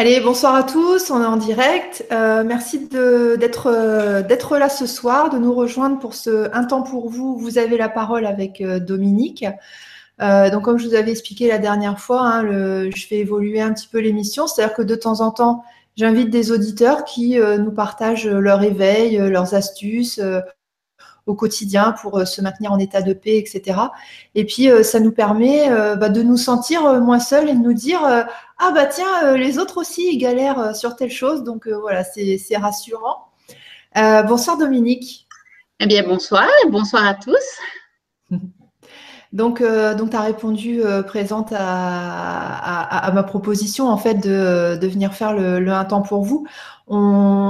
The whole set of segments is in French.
Allez, bonsoir à tous, on est en direct. Euh, merci d'être euh, d'être là ce soir, de nous rejoindre pour ce Un temps pour vous. Vous avez la parole avec euh, Dominique. donc, comme je vous avais expliqué la dernière fois, hein, je fais évoluer un petit peu l'émission. C'est-à-dire que de temps en temps, j'invite des auditeurs qui nous partagent leur éveil, leurs astuces, au quotidien pour euh, se maintenir en état de paix, etc. Et puis, euh, ça nous permet euh, bah, de nous sentir moins seuls et de nous dire ah bah tiens, les autres aussi ils galèrent sur telle chose. Donc voilà, c'est rassurant. bonsoir Dominique. Eh bien, bonsoir, bonsoir à tous. Donc, donc tu as répondu présente à, ma proposition en fait de, venir faire le, le, un temps pour vous.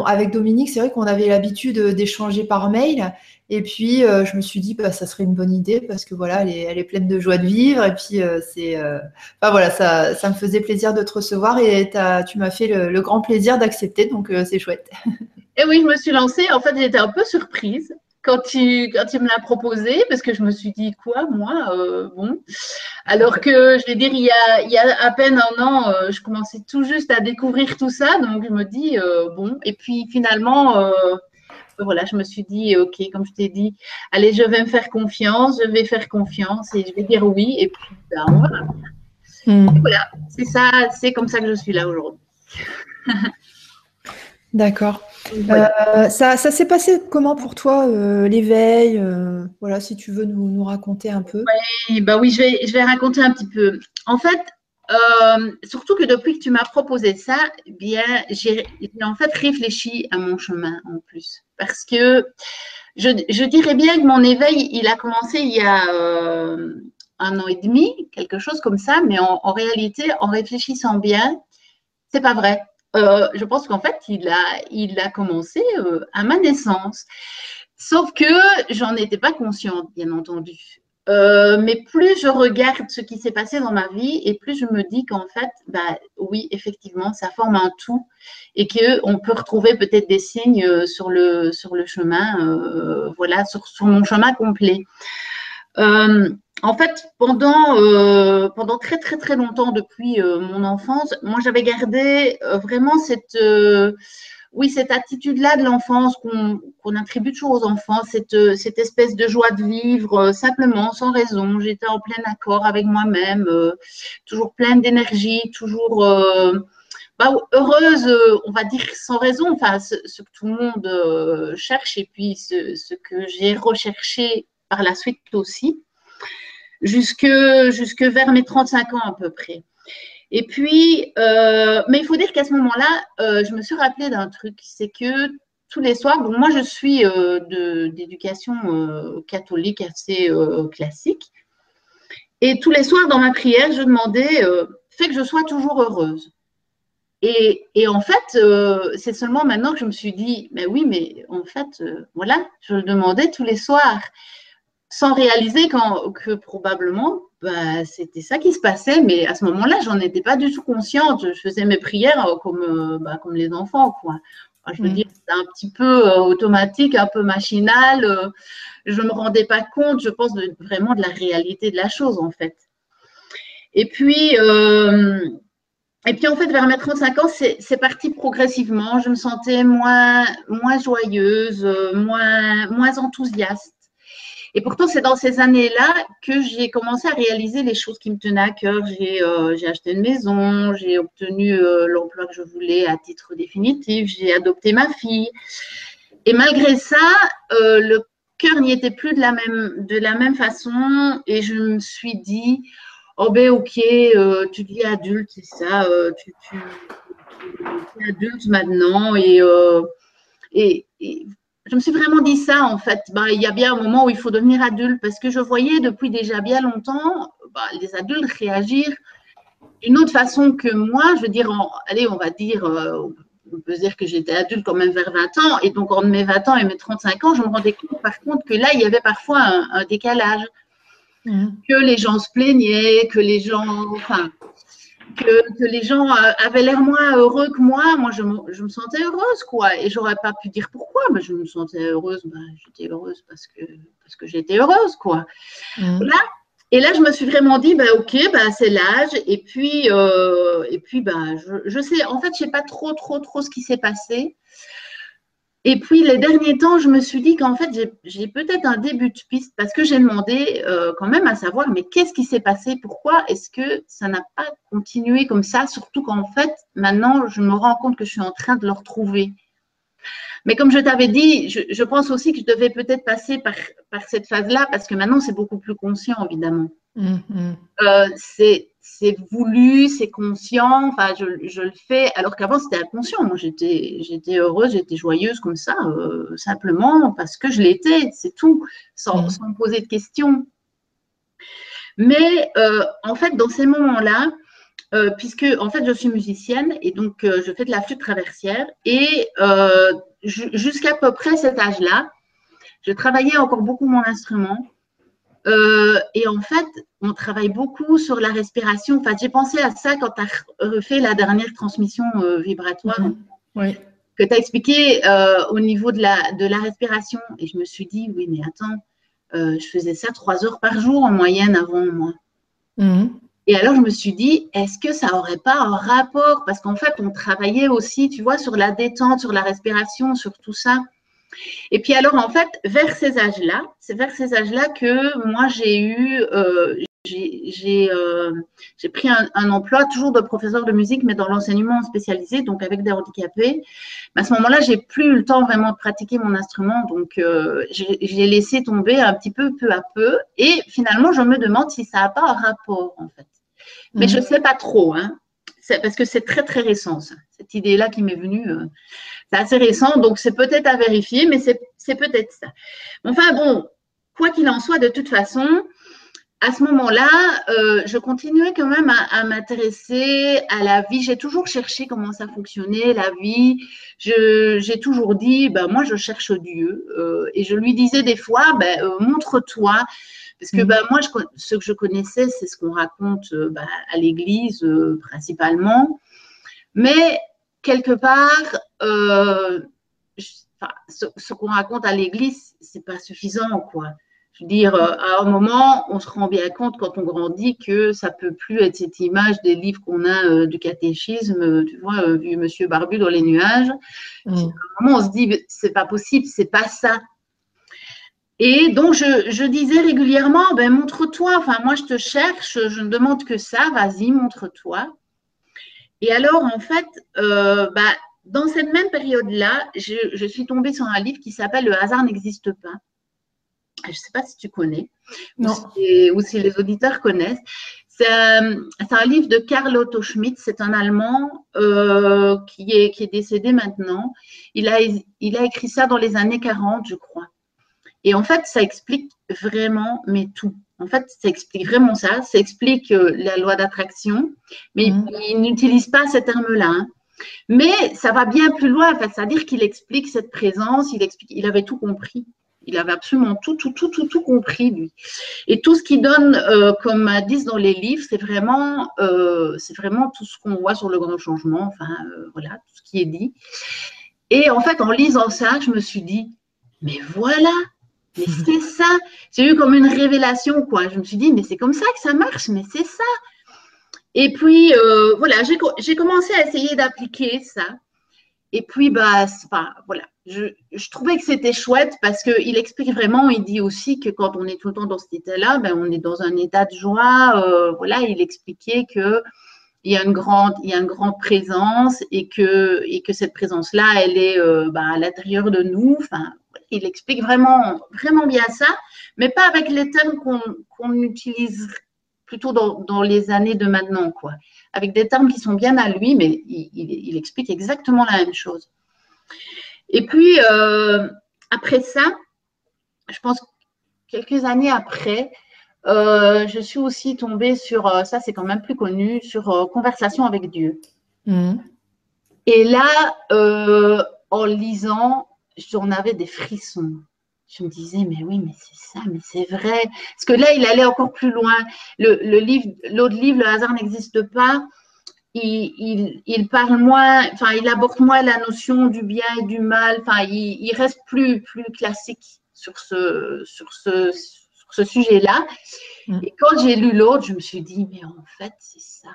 Avec Dominique, c'est vrai qu'on avait l'habitude d'échanger par mail et puis, euh, je me suis dit, bah, ça serait une bonne idée parce que voilà, elle est, pleine de joie de vivre. Et puis, euh, c'est, euh, voilà, ça, ça me faisait plaisir de te recevoir et tu m'as fait le, grand plaisir d'accepter. Donc, c'est chouette. Et oui, je me suis lancée. En fait, j'étais un peu surprise quand tu, quand tu me l'as proposé parce que je me suis dit, quoi, moi, bon. Alors que, je vais dire, il y a, il y a à peine un an, je commençais tout juste à découvrir tout ça. Donc, je me dis, bon. Et puis, finalement, voilà, je me suis dit, OK, comme je t'ai dit, allez, je vais me faire confiance, je vais faire confiance et je vais dire oui. Et puis, ben, voilà. Hmm. Voilà, c'est ça, c'est comme ça que je suis là aujourd'hui. D'accord. Euh, ça, s'est passé comment pour toi, euh, l'éveil euh, Voilà, si tu veux nous, raconter un peu. Oui, bah oui, je vais, je vais raconter un petit peu. En fait, surtout que depuis que tu m'as proposé ça, eh bien, j'ai en fait réfléchi à mon chemin en plus. Parce que je, dirais bien que mon éveil, il a commencé il y a un an et demi, quelque chose comme ça, mais en, réalité, en réfléchissant bien, c'est pas vrai. Euh, je pense qu'en fait, il a, il a commencé à ma naissance. Sauf que j'en étais pas consciente, bien entendu. Euh, mais plus je regarde ce qui s'est passé dans ma vie et plus je me dis qu'en fait, bah, oui, effectivement, ça forme un tout et qu'on peut retrouver peut-être des signes euh, sur le, sur le chemin, euh, voilà, sur, mon chemin complet. En fait, pendant, pendant très très très longtemps depuis mon enfance, moi j'avais gardé vraiment cette oui, cette attitude-là de l'enfance qu'on attribue toujours aux enfants, cette, cette, espèce de joie de vivre euh, simplement, sans raison. J'étais en plein accord avec moi-même, euh, toujours pleine d'énergie, toujours euh, bah, heureuse, on va dire sans raison, enfin, ce, que tout le monde cherche et puis ce, ce que j'ai recherché par la suite aussi, jusque, jusque vers mes 35 ans à peu près. Et puis, euh, mais il faut dire qu'à ce moment-là, euh, je me suis rappelé d'un truc, c'est que tous les soirs, moi je suis euh, d'éducation catholique assez classique, et tous les soirs dans ma prière, je demandais, fais que je sois toujours heureuse. Et, et en fait, c'est seulement maintenant que je me suis dit, mais oui, mais en fait, voilà, je le demandais tous les soirs sans réaliser que probablement bah, c'était ça qui se passait, mais à ce moment-là, j'en étais pas du tout consciente. Je faisais mes prières euh, comme, euh, bah, comme les enfants, quoi. je veux mm. dire, c'était un petit peu euh, automatique, un peu machinal. je me rendais pas compte, je pense, vraiment de la réalité de la chose, en fait. Et puis, et puis en fait, vers mes 35 ans, c'est parti progressivement. Je me sentais moins, moins joyeuse, moins, moins enthousiaste. Et pourtant, c'est dans ces années-là que j'ai commencé à réaliser les choses qui me tenaient à cœur. J'ai euh, acheté une maison, j'ai obtenu euh, l'emploi que je voulais à titre définitif, j'ai adopté ma fille. Et malgré ça, euh, le cœur n'y était plus de la, même, de la même façon. Et je me suis dit, oh ben ok, tu dis adulte, c'est ça, tu, es adulte maintenant. Et je me suis vraiment dit ça, en fait. Bah, il y a bien un moment où il faut devenir adulte parce que je voyais depuis déjà bien longtemps bah, les adultes réagir d'une autre façon que moi. Je veux dire, allez, on va dire, euh, on peut dire que j'étais adulte quand même vers 20 ans. Et donc, entre mes 20 ans et mes 35 ans, je me rendais compte, par contre, que là, il y avait parfois un, décalage. Mmh. Que les gens se plaignaient, que les gens. Enfin, que, les gens euh, avaient l'air moins heureux que moi. Moi, je me, sentais heureuse, quoi. Et j'aurais pas pu dire pourquoi. Mais je me sentais heureuse. Ben, j'étais heureuse parce que, parce que j'étais heureuse, quoi. Mmh. Là, Et là, je me suis vraiment dit, bah, ok, bah, c'est l'âge. Et puis, euh, et puis bah, je, je, sais, en fait, je sais pas trop, trop, trop ce qui s'est passé. Et puis, les derniers temps, je me suis dit qu'en fait, j'ai peut-être un début de piste parce que j'ai demandé euh, quand même à savoir, mais qu'est-ce qui s'est passé? Pourquoi est-ce que ça n'a pas continué comme ça? Surtout qu'en fait, maintenant, je me rends compte que je suis en train de le retrouver. Mais comme je t'avais dit, je, pense aussi que je devais peut-être passer par, par cette phase-là parce que maintenant, c'est beaucoup plus conscient, évidemment. Mmh, mmh. Euh, c'est c'est voulu, c'est conscient, enfin, je, je, le fais, alors qu'avant, c'était inconscient. Moi, j'étais, j'étais heureuse, j'étais joyeuse comme ça, euh, simplement parce que je l'étais, c'est tout, sans, sans, me poser de questions. Mais euh, en fait, dans ces moments-là, euh, puisque en fait, je suis musicienne et donc je fais de la flûte traversière et jusqu'à peu près cet âge-là, je travaillais encore beaucoup mon instrument. Euh, et en fait, on travaille beaucoup sur la respiration. Enfin, j'ai pensé à ça quand tu as refait la dernière transmission euh, vibratoire. Que tu as expliqué euh, au niveau de la, de la respiration. Et je me suis dit, oui, mais attends, je faisais ça trois heures par jour en moyenne avant moi. Mhm. Et alors, je me suis dit, est-ce que ça n'aurait pas un rapport? Parce qu'en fait, on travaillait aussi, tu vois, sur la détente, sur la respiration, sur tout ça. Et puis alors, en fait, vers ces âges-là, c'est vers ces âges-là que moi, j'ai eu, euh, euh, j'ai pris un, emploi toujours de professeur de musique, mais dans l'enseignement spécialisé, donc avec des handicapés. Mais à ce moment-là, j'ai plus eu le temps vraiment de pratiquer mon instrument, donc euh, j'ai laissé tomber un petit peu, peu à peu. Et finalement, je me demande si ça n'a pas un rapport, en fait. Mais je ne mhm. sais pas trop, hein, parce que c'est très, très récent, cette idée-là qui m'est venue. C'est assez récent, donc c'est peut-être à vérifier, mais c'est peut-être ça. Enfin bon, quoi qu'il en soit, de toute façon, à ce moment-là, euh, je continuais quand même à, m'intéresser à la vie. J'ai toujours cherché comment ça fonctionnait, la vie. J'ai toujours dit, ben, moi, je cherche Dieu. Euh, et je lui disais des fois, ben, euh, montre-toi. Parce que ben, moi, je, ce que je connaissais, c'est ce qu'on raconte ben, à l'église principalement. Mais quelque part, euh, ce, qu'on raconte à l'église, c'est pas suffisant, quoi. Je veux dire, euh, à un moment, on se rend bien compte quand on grandit que ça peut plus être cette image des livres qu'on a euh, du catéchisme, tu vois, vu Monsieur Barbu dans les nuages. Mm. À un moment, on se dit, c'est pas possible, c'est pas ça. Et donc, je, je disais régulièrement, ben, montre-toi. Enfin, moi, je te cherche, je ne demande que ça. Vas-y, montre-toi. Et alors, en fait, euh, bah, dans cette même période-là, je, suis tombée sur un livre qui s'appelle Le hasard n'existe pas. Je ne sais pas si tu connais non. Ou, si, les auditeurs connaissent. C'est un livre de Karl Otto Schmidt, c'est un Allemand euh, qui, est, qui est décédé maintenant. Il a, il a écrit ça dans les années 40, je crois. Et en fait, ça explique vraiment, mais tout. En fait, ça explique vraiment ça. Ça explique euh, la loi d'attraction, mais mhm. il, n'utilise pas ces termes-là. Hein. Mais ça va bien plus loin. c'est-à-dire qu'il explique cette présence. Il explique. Il avait tout compris. Il avait absolument tout, tout, tout, tout, tout compris lui. Et tout ce qu'il donne euh, comme indice dans les livres, c'est vraiment, euh, c'est vraiment tout ce qu'on voit sur le grand changement. Enfin, voilà, tout ce qui est dit. Et en fait, en lisant ça, je me suis dit, mais voilà, mais c'est ça. J'ai eu comme une révélation, quoi. Je me suis dit, mais c'est comme ça que ça marche, mais c'est ça. Et puis, euh, voilà, j'ai commencé à essayer d'appliquer ça. Et puis, bah, voilà, je, trouvais que c'était chouette parce qu'il explique vraiment, il dit aussi que quand on est tout le temps dans cet état-là, ben, on est dans un état de joie. Euh, voilà, il expliquait que il y a une grande, il y a une grande présence et que, et que cette présence-là, elle est euh, bah, à l'intérieur de nous. Enfin, il explique vraiment, vraiment bien ça, mais pas avec les termes qu'on utilise plutôt dans, les années de maintenant, quoi. Avec des termes qui sont bien à lui, mais il, explique exactement la même chose. Et puis, euh, après ça, je pense quelques années après, euh, je suis aussi tombée sur, euh, ça c'est quand même plus connu, sur Conversation avec Dieu. Mmh. Et là, en lisant, j'en avais des frissons. Je me disais, mais oui, mais c'est ça, mais c'est vrai. Parce que là, il allait encore plus loin. Le, livre, l'autre livre, Le hasard n'existe pas, il, parle moins, enfin, il aborde moins la notion du bien et du mal. Enfin, il, reste plus, plus classique sur ce, sur ce, sur ce sujet-là. Mm. Et quand j'ai lu l'autre, je me suis dit, mais en fait, c'est ça.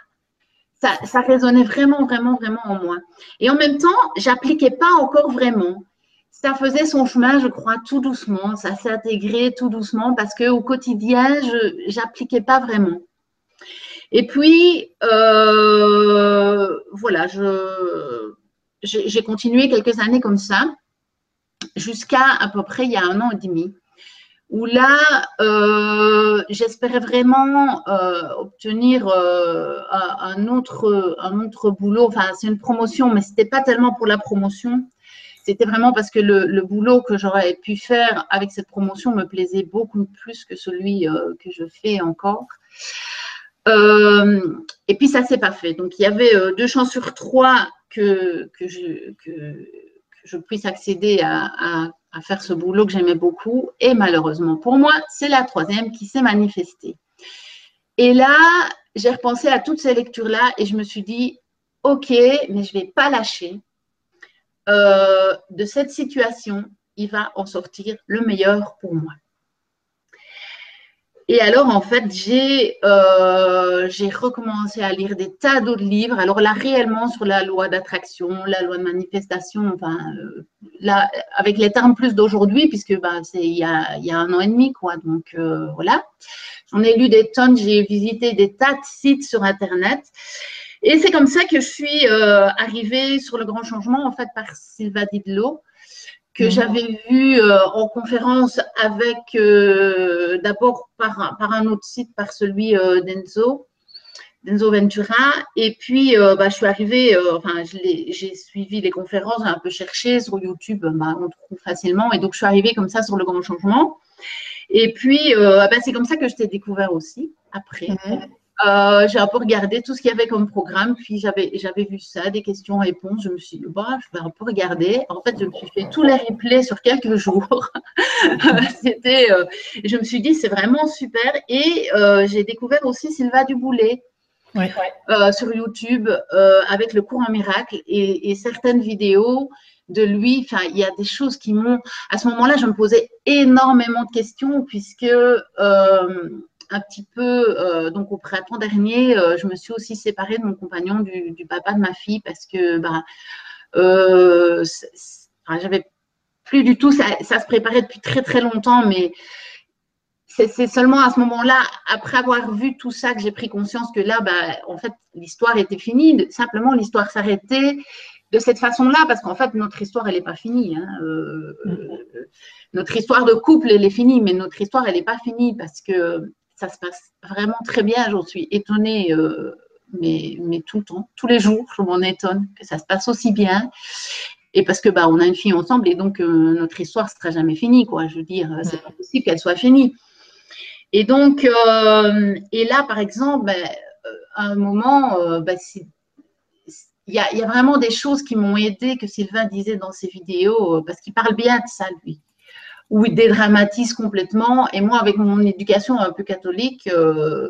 ça. Ça résonnait vraiment, vraiment, vraiment en moi. Et en même temps, j'appliquais pas encore vraiment. Ça faisait son chemin, je crois, tout doucement. Ça s'est intégré tout doucement parce qu'au quotidien, je n'appliquais pas vraiment. Et puis, euh, voilà, j'ai continué quelques années comme ça, jusqu'à à peu près il y a un an et demi, où là, euh, j'espérais vraiment euh, obtenir un, autre, un autre boulot. Enfin, c'est une promotion, mais ce n'était pas tellement pour la promotion. C'était vraiment parce que le, boulot que j'aurais pu faire avec cette promotion me plaisait beaucoup plus que celui que je fais encore. Euh, et puis ça s'est pas fait. Donc il y avait euh, deux chances sur trois que, je, puisse accéder à, à, faire ce boulot que j'aimais beaucoup. Et malheureusement pour moi, c'est la troisième qui s'est manifestée. Et là, j'ai repensé à toutes ces lectures-là et je me suis dit, OK, mais je ne vais pas lâcher. Euh, de cette situation, il va en sortir le meilleur pour moi. Et alors, en fait, euh, j'ai recommencé à lire des tas d'autres livres. Alors là, réellement sur la loi d'attraction, la loi de manifestation, enfin, euh, là, avec les termes plus d'aujourd'hui, puisque ben, c'est il y a, un an et demi, quoi. Donc, euh, voilà. J'en ai lu des tonnes, j'ai visité des tas de sites sur Internet. Et c'est comme ça que je suis arrivée sur le grand changement, en fait, par Sylva Didlo que j'avais vu euh, en conférence avec euh, d'abord par, par, un autre site, par celui euh, d'Enzo, d'Enzo Ventura. Et puis, bah, je suis arrivée, enfin, j'ai suivi les conférences, un peu cherché sur YouTube, bah, on trouve facilement. Et donc, je suis arrivée comme ça sur le grand changement. Et puis, bah, c'est comme ça que je t'ai découvert aussi, après. Euh, j'ai un peu regardé tout ce qu'il y avait comme programme, puis j'avais, j'avais vu ça, des questions-réponses. Je me suis dit, bah, je vais un peu regarder. En fait, je me suis fait tous les replays sur quelques jours. C'était, euh, je me suis dit, c'est vraiment super. Et euh, j'ai découvert aussi Sylvain Duboulet. sur YouTube avec le cours en miracle et, et, certaines vidéos de lui. Enfin, il y a des choses qui m'ont. À ce moment-là, je me posais énormément de questions puisque un petit peu, euh, donc au printemps dernier, euh, je me suis aussi séparée de mon compagnon, du, papa de ma fille, parce que bah, euh, j'avais plus du tout, ça, se préparait depuis très très longtemps, mais c'est seulement à ce moment-là, après avoir vu tout ça, que j'ai pris conscience que là, bah, en fait, l'histoire était finie. Simplement, l'histoire s'arrêtait de cette façon-là, parce qu'en fait, notre histoire, elle n'est pas finie. Hein. Mm-hmm. notre histoire de couple, elle est finie, mais notre histoire, elle n'est pas finie parce que ça se passe vraiment très bien. J'en suis étonnée, euh, mais, mais, tout le temps, tous les jours, je m'en étonne que ça se passe aussi bien. Et parce que bah, on a une fille ensemble et donc euh, notre histoire ne sera jamais finie, quoi. Je veux dire, euh, c'est pas possible qu'elle soit finie. Et donc, et là, par exemple, ben, à un moment, ben, il y, a, y, a, vraiment des choses qui m'ont aidé que Sylvain disait dans ses vidéos, parce qu'il parle bien de ça, lui où il dédramatise complètement. Et moi, avec mon éducation un peu catholique, euh,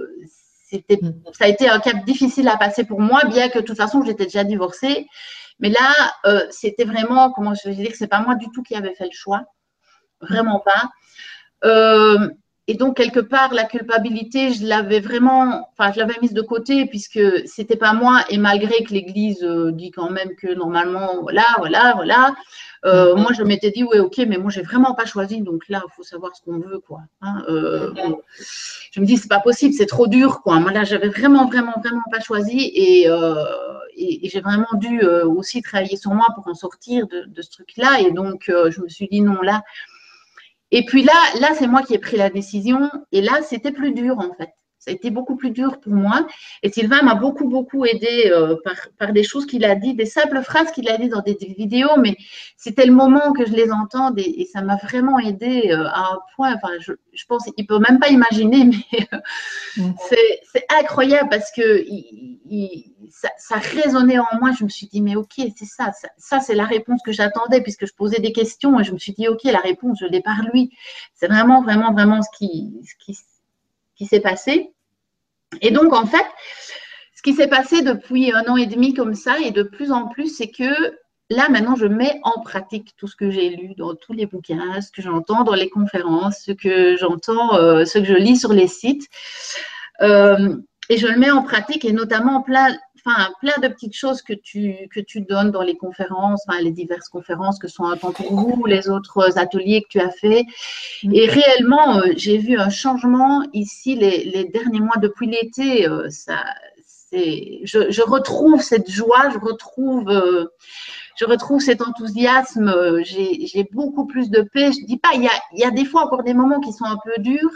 c'était, mm. ça a été un cap difficile à passer pour moi, bien que de toute façon, j'étais déjà divorcée. Mais là, euh, c'était vraiment, comment je vais dire, c'est pas moi du tout qui avait fait le choix. Vraiment pas. Euh, et donc, quelque part, la culpabilité, je l'avais vraiment, enfin, je l'avais mise de côté puisque c'était pas moi. Et malgré que l'Église dit quand même que normalement, voilà, voilà, voilà, euh, moi, je m'étais dit, oui, ok, mais moi, j'ai vraiment pas choisi. Donc là, il faut savoir ce qu'on veut, quoi. Hein, euh, je me dis, c'est pas possible, c'est trop dur, quoi. Moi, là, j'avais vraiment, vraiment, vraiment pas choisi. Et, euh, j'ai vraiment dû aussi travailler sur moi pour en sortir de, de ce truc-là. Et donc, je me suis dit, non, là. Et puis là, là, c'est moi qui ai pris la décision. Et là, c'était plus dur, en fait. Ça a été beaucoup plus dur pour moi. Et Sylvain m'a beaucoup, beaucoup aidé euh, par, des choses qu'il a dit, des simples phrases qu'il a dit dans des, vidéos, mais c'était le moment que je les entende et, ça m'a vraiment aidé euh, à un point. Enfin, je, pense qu'il ne peut même pas imaginer, mais euh, mm. c'est incroyable parce que ça, résonnait en moi. Je me suis dit, mais ok, c'est ça, ça, c'est la réponse que j'attendais puisque je posais des questions et je me suis dit, ok, la réponse, je l'ai par lui. C'est vraiment, vraiment, vraiment ce qui, ce qui, qui s'est passé. Et donc, en fait, ce qui s'est passé depuis un an et demi comme ça, et de plus en plus, c'est que là, maintenant, je mets en pratique tout ce que j'ai lu dans tous les bouquins, ce que j'entends dans les conférences, ce que j'entends, euh, ce que je lis sur les sites. Euh, et je le mets en pratique et notamment plein, enfin, plein de petites choses que tu, que tu donnes dans les conférences, enfin, les diverses conférences que sont un temps pour vous, les autres ateliers que tu as fait. Et réellement, euh, j'ai vu un changement ici les, les derniers mois depuis l'été. ça, c'est, je, je, retrouve cette joie, je retrouve je retrouve cet enthousiasme. Euh, j'ai beaucoup plus de paix. Je dis pas, il y a, il y a des fois encore des moments qui sont un peu durs,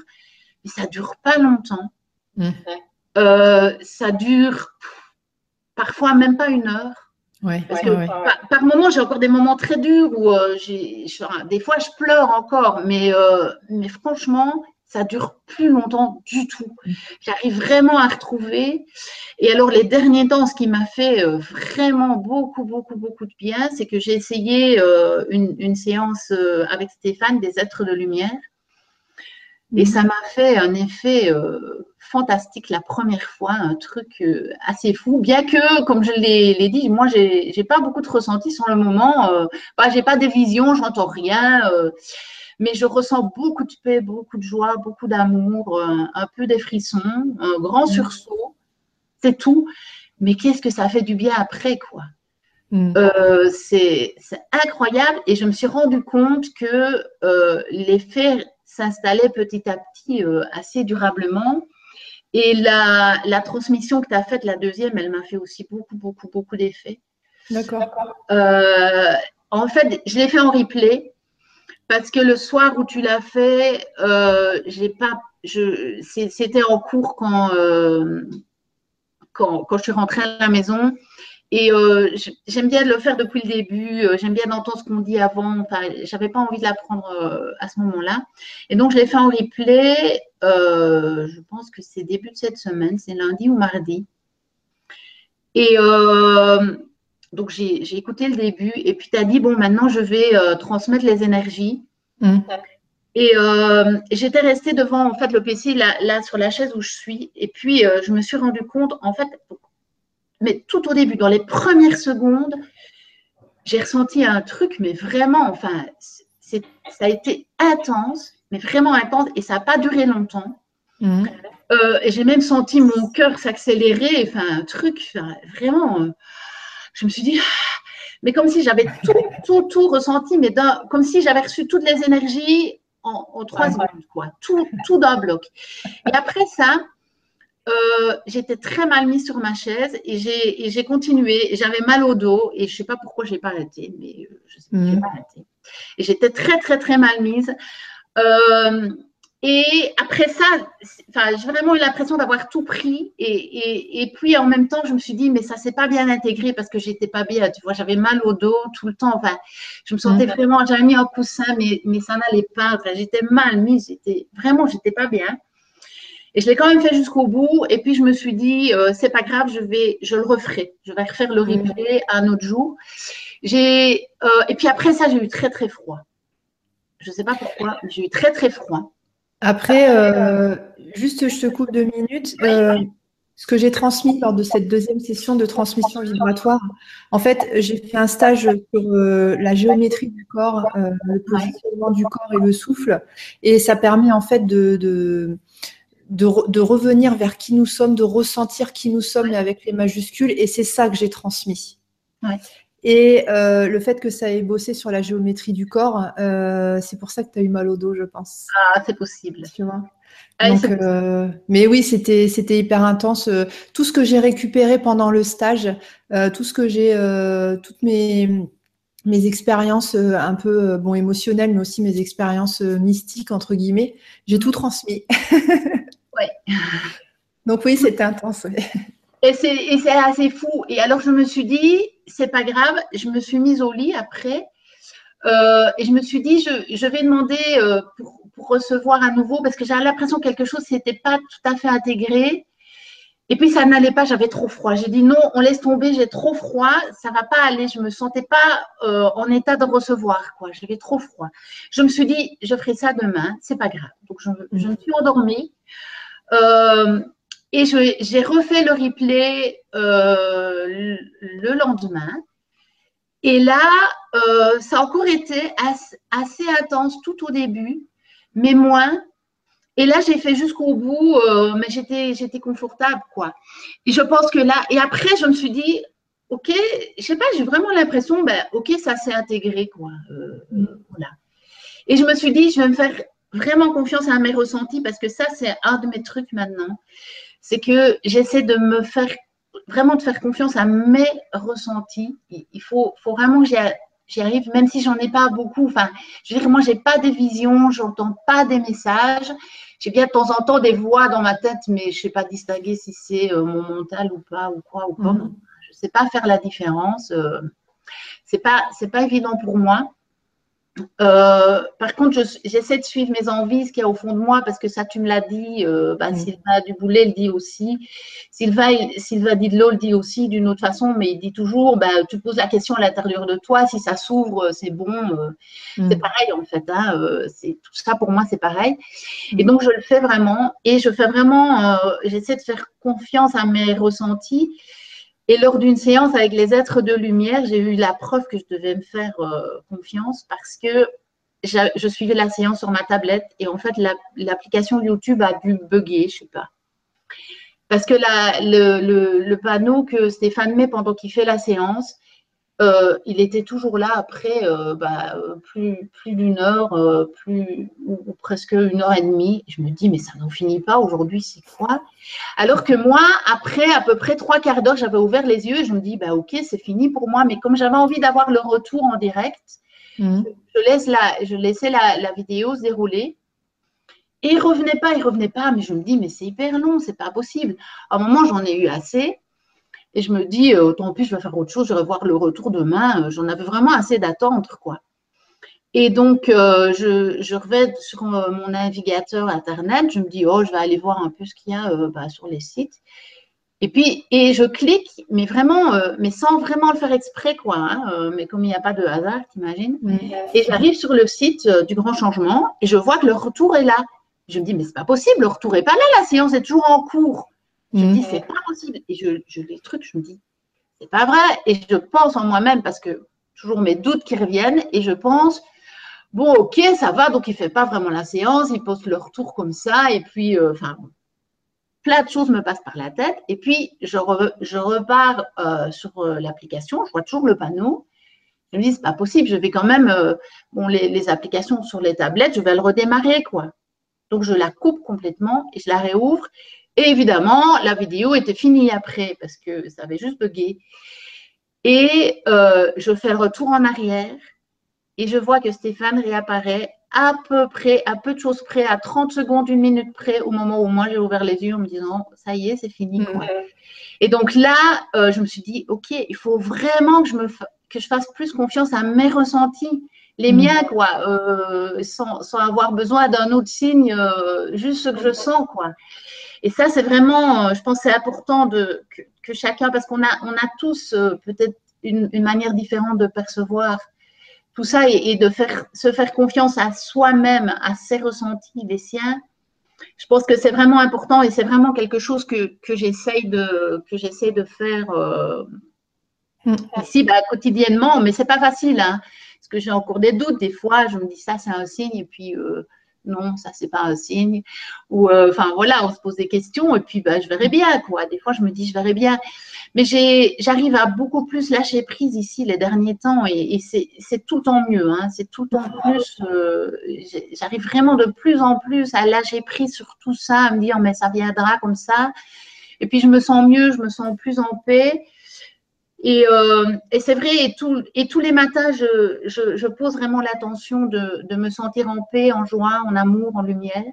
mais ça dure pas longtemps. Mmh. Euh, ça dure parfois même pas une heure. Ouais, Parce que Par, par, moment, j'ai encore des moments très durs où euh, j'ai, des fois je pleure encore, mais, euh, mais franchement, ça dure plus longtemps du tout. Mm. J'arrive vraiment à retrouver. Et alors, les derniers temps, ce qui m'a fait euh, vraiment beaucoup, beaucoup, beaucoup de bien, c'est que j'ai essayé une, séance avec Stéphane des êtres de lumière. Et mm. ça m'a fait un effet fantastique la première fois, un truc assez fou. Bien que, comme je l'ai dit, moi, j'ai n'ai pas beaucoup de ressenti sur le moment. bah, j'ai pas des visions, j'entends rien mais je ressens beaucoup de paix, beaucoup de joie, beaucoup d'amour, euh, un, peu des frissons, un grand mm. sursaut, c'est tout. Mais qu'est-ce que ça fait du bien après, quoi? Mm. euh, C'est incroyable et je me suis rendu compte que euh, l'effet s'installait petit à petit assez durablement. Et la, la transmission que tu as faite, la deuxième, elle m'a fait aussi beaucoup, beaucoup, beaucoup d'effets. D'accord. en fait, je l'ai fait en replay parce que le soir où tu l'as fait, euh, j'ai pas, je, c'était en cours quand, euh, quand, quand, je suis rentrée à la maison. Et euh, j'aime bien le faire depuis le début. Euh, j'aime bien entendre ce qu'on dit avant. Enfin, j'avais pas envie de l'apprendre euh, à ce moment-là. Et donc, je l'ai fait en replay. je pense que c'est début de cette semaine. C'est lundi ou mardi. Et donc, j'ai écouté le début et puis tu as dit, bon, maintenant, je vais transmettre les énergies. Mm. Et euh, j'étais restée devant, en fait, le PC, là, sur la chaise où je suis. Et puis, euh, je me suis rendu compte, en fait, mais tout au début, dans les premières secondes, j'ai ressenti un truc, mais vraiment, enfin, ça a été intense, mais vraiment intense, et ça n'a pas duré longtemps. Mm. et j'ai même senti mon cœur s'accélérer, enfin, un truc, vraiment je me suis dit, mais comme si j'avais tout, tout, tout ressenti, mais comme si j'avais reçu toutes les énergies en, trois secondes, quoi. Tout, tout d'un bloc. Et après ça, euh, j'étais très mal mise sur ma chaise et j'ai continué. J'avais mal au dos et je ne sais pas pourquoi je n'ai pas arrêté, mais euh, je sais pas, mmh. pas arrêté. Et j'étais très, très, très mal mise. Euh, et après ça, j'ai vraiment eu l'impression d'avoir tout pris. Et, et, puis en même temps, je me suis dit, mais ça s'est pas bien intégré parce que j'étais pas bien. Tu vois, j'avais mal au dos tout le temps. Enfin, je me sentais mmh. vraiment, j'avais mis un coussin, mais, mais ça n'allait pas. Enfin, j'étais mal mise. J'étais vraiment, j'étais pas bien. Et je l'ai quand même fait jusqu'au bout. Et puis je me suis dit, euh, c'est pas grave, je vais, je le referai. Je vais refaire le mmh. replay un autre jour. J'ai, euh, et puis après ça, j'ai eu très très froid. Je sais pas pourquoi, j'ai eu très très froid. Après, euh, juste je te coupe deux minutes. Euh, ce que j'ai transmis lors de cette deuxième session de transmission vibratoire, en fait, j'ai fait un stage sur euh, la géométrie du corps, le positionnement du corps et le souffle, et ça permet en fait de, de, de, revenir vers qui nous sommes, de ressentir qui nous sommes avec les majuscules, et c'est ça que j'ai transmis. Ouais. Et euh, le fait que ça ait bossé sur la géométrie du corps, euh, c'est pour ça que tu as eu mal au dos, je pense. Ah, c'est possible. Tu vois? Euh, mais oui, c'était c'était hyper intense. Tout ce que j'ai récupéré pendant le stage, tout ce que j'ai, toutes mes mes expériences un peu bon émotionnelles, mais aussi mes expériences mystiques entre guillemets, j'ai tout transmis. Donc oui, c'était intense. Et c'est assez fou. Et alors, je me suis dit, c'est pas grave. Je me suis mise au lit après. Euh, et je me suis dit, je, vais demander euh, pour, recevoir à nouveau parce que j'avais l'impression que quelque chose n'était pas tout à fait intégré. Et puis ça n'allait pas, j'avais trop froid. J'ai dit non, on laisse tomber, j'ai trop froid, ça va pas aller. Je me sentais pas euh, en état de recevoir, quoi. J'avais trop froid. Je me suis dit, je ferai ça demain, c'est pas grave. Donc je me suis endormie. Euh, et j'ai refait le replay euh, le lendemain. Et là, euh, ça a encore été assez, intense tout au début, mais moins. Et là, j'ai fait jusqu'au bout, mais j'étais, confortable, quoi. Et je pense que là, et après, je me suis dit, ok, je sais pas, j'ai vraiment l'impression, ben, ok, ça s'est intégré, quoi. Et je me suis dit, je vais me faire vraiment confiance à mes ressentis parce que ça, c'est un de mes trucs maintenant. C'est que j'essaie de me faire vraiment de faire confiance à mes ressentis. Il faut, faut vraiment que j'y arrive, même si j'en ai pas beaucoup. Enfin, je veux dire, moi, j'ai pas des visions, j'entends pas des messages. J'ai bien de temps en temps des voix dans ma tête, mais je sais pas distinguer si c'est euh, mon mental ou pas, ou quoi, ou. Mhm. Je sais pas faire la différence. Euh, c'est pas, c'est pas évident pour moi. Euh, par contre, j'essaie de suivre mes envies, ce qu'il y a au fond de moi, parce que ça, tu me l'as dit. Euh, bah, mm. Sylvain Duboulet le dit aussi. Sylvain, Sylvain Didlot le dit aussi d'une autre façon, mais il dit toujours bah, tu poses la question à l'intérieur de toi, si ça s'ouvre, c'est bon. Euh, c'est mm. pareil, en fait. Hein, c'est, tout ça, pour moi, c'est pareil. Et mm. donc, je le fais vraiment. Et je fais vraiment, j'essaie de faire confiance à mes ressentis. Et lors d'une séance avec les êtres de lumière, j'ai eu la preuve que je devais me faire euh, confiance parce que je suivais la séance sur ma tablette et en fait, l'application YouTube a dû bugger, je ne sais pas. Parce que le, panneau que Stéphane met pendant qu'il fait la séance, euh, il était toujours là après euh, bah, plus, plus d'une heure, euh, plus ou, presque une heure et demie. Je me dis, mais ça n'en finit pas aujourd'hui, c'est quoi Alors que moi, après à peu près trois quarts d'heure, j'avais ouvert les yeux et je me dis, bah ok, c'est fini pour moi. Mais comme j'avais envie d'avoir le retour en direct, mmh. je, laisse la, je laissais la, la vidéo se dérouler. Et il revenait pas, il revenait pas. Mais je me dis, mais c'est hyper long, c'est pas possible. À un moment, j'en ai eu assez. Et je me dis, euh, autant plus, je vais faire autre chose, je vais voir le retour demain. Euh, j'en avais vraiment assez d'attendre, quoi. Et donc, euh, je, je revais sur mon navigateur Internet, je me dis, oh, je vais aller voir un peu ce qu'il y a bah, sur les sites. Et puis, et je clique, mais vraiment, mais sans vraiment le faire exprès, quoi. Hein, mais comme il n'y a pas de hasard, t'imagines. Et j'arrive sur le site du Grand Changement et je vois que le retour est là. Je me dis, mais c'est pas possible, le retour est pas là, la séance est toujours en cours. Je me dis, c'est pas possible. Et je, je les trucs, je me dis, c'est pas vrai. Et je pense en moi-même parce que toujours mes doutes qui reviennent et je pense, bon, ok, ça va, donc il fait pas vraiment la séance, il pose le retour comme ça et puis, euh, enfin, plein de choses me passent par la tête. Et puis, je, je repars euh, sur euh, l'application, je vois toujours le panneau. Je me dis, c'est pas possible, je vais quand même, bon, les, les, applications sur les tablettes, je vais le redémarrer, quoi. Donc, je la coupe complètement et je la réouvre et évidemment, la vidéo était finie après parce que ça avait juste bugué. Et euh, je fais le retour en arrière et je vois que Stéphane réapparaît à peu près, à peu de choses près, à 30 secondes, une minute près, au moment où moi j'ai ouvert les yeux en me disant ça y est, c'est fini. Et donc là, euh, je me suis dit ok, il faut vraiment que je, me que je fasse plus confiance à mes ressentis, les mm. miens, quoi, euh, sans, sans, avoir besoin d'un autre signe, juste ce que je sens, quoi. Et ça, c'est vraiment, euh, je pense, c'est important de, que, chacun, parce qu'on a, on a tous euh, peut-être une, manière différente de percevoir tout ça et, de faire, se faire confiance à soi-même, à ses ressentis, les siens. Je pense que c'est vraiment important et c'est vraiment quelque chose que, que j'essaye de, que de faire euh, mm. ici bah, quotidiennement, mais c'est pas facile, hein, parce que j'ai encore des doutes. Des fois, je me dis ça, c'est un signe, et puis non, ça c'est pas un signe. Ou euh, enfin voilà, on se pose des questions et puis bah, je verrai bien quoi. Des fois je me dis je verrai bien, mais j'arrive à beaucoup plus lâcher prise ici les derniers temps et, c'est tout en mieux. Hein. c'est tout en plus. Euh, j'arrive vraiment de plus en plus à lâcher prise sur tout ça, à me dire mais ça viendra comme ça. Et puis je me sens mieux, je me sens plus en paix. Euh, et, c'est vrai, et, et, tous les matins, je, pose vraiment l'attention de, me sentir en paix, en joie, en amour, en lumière.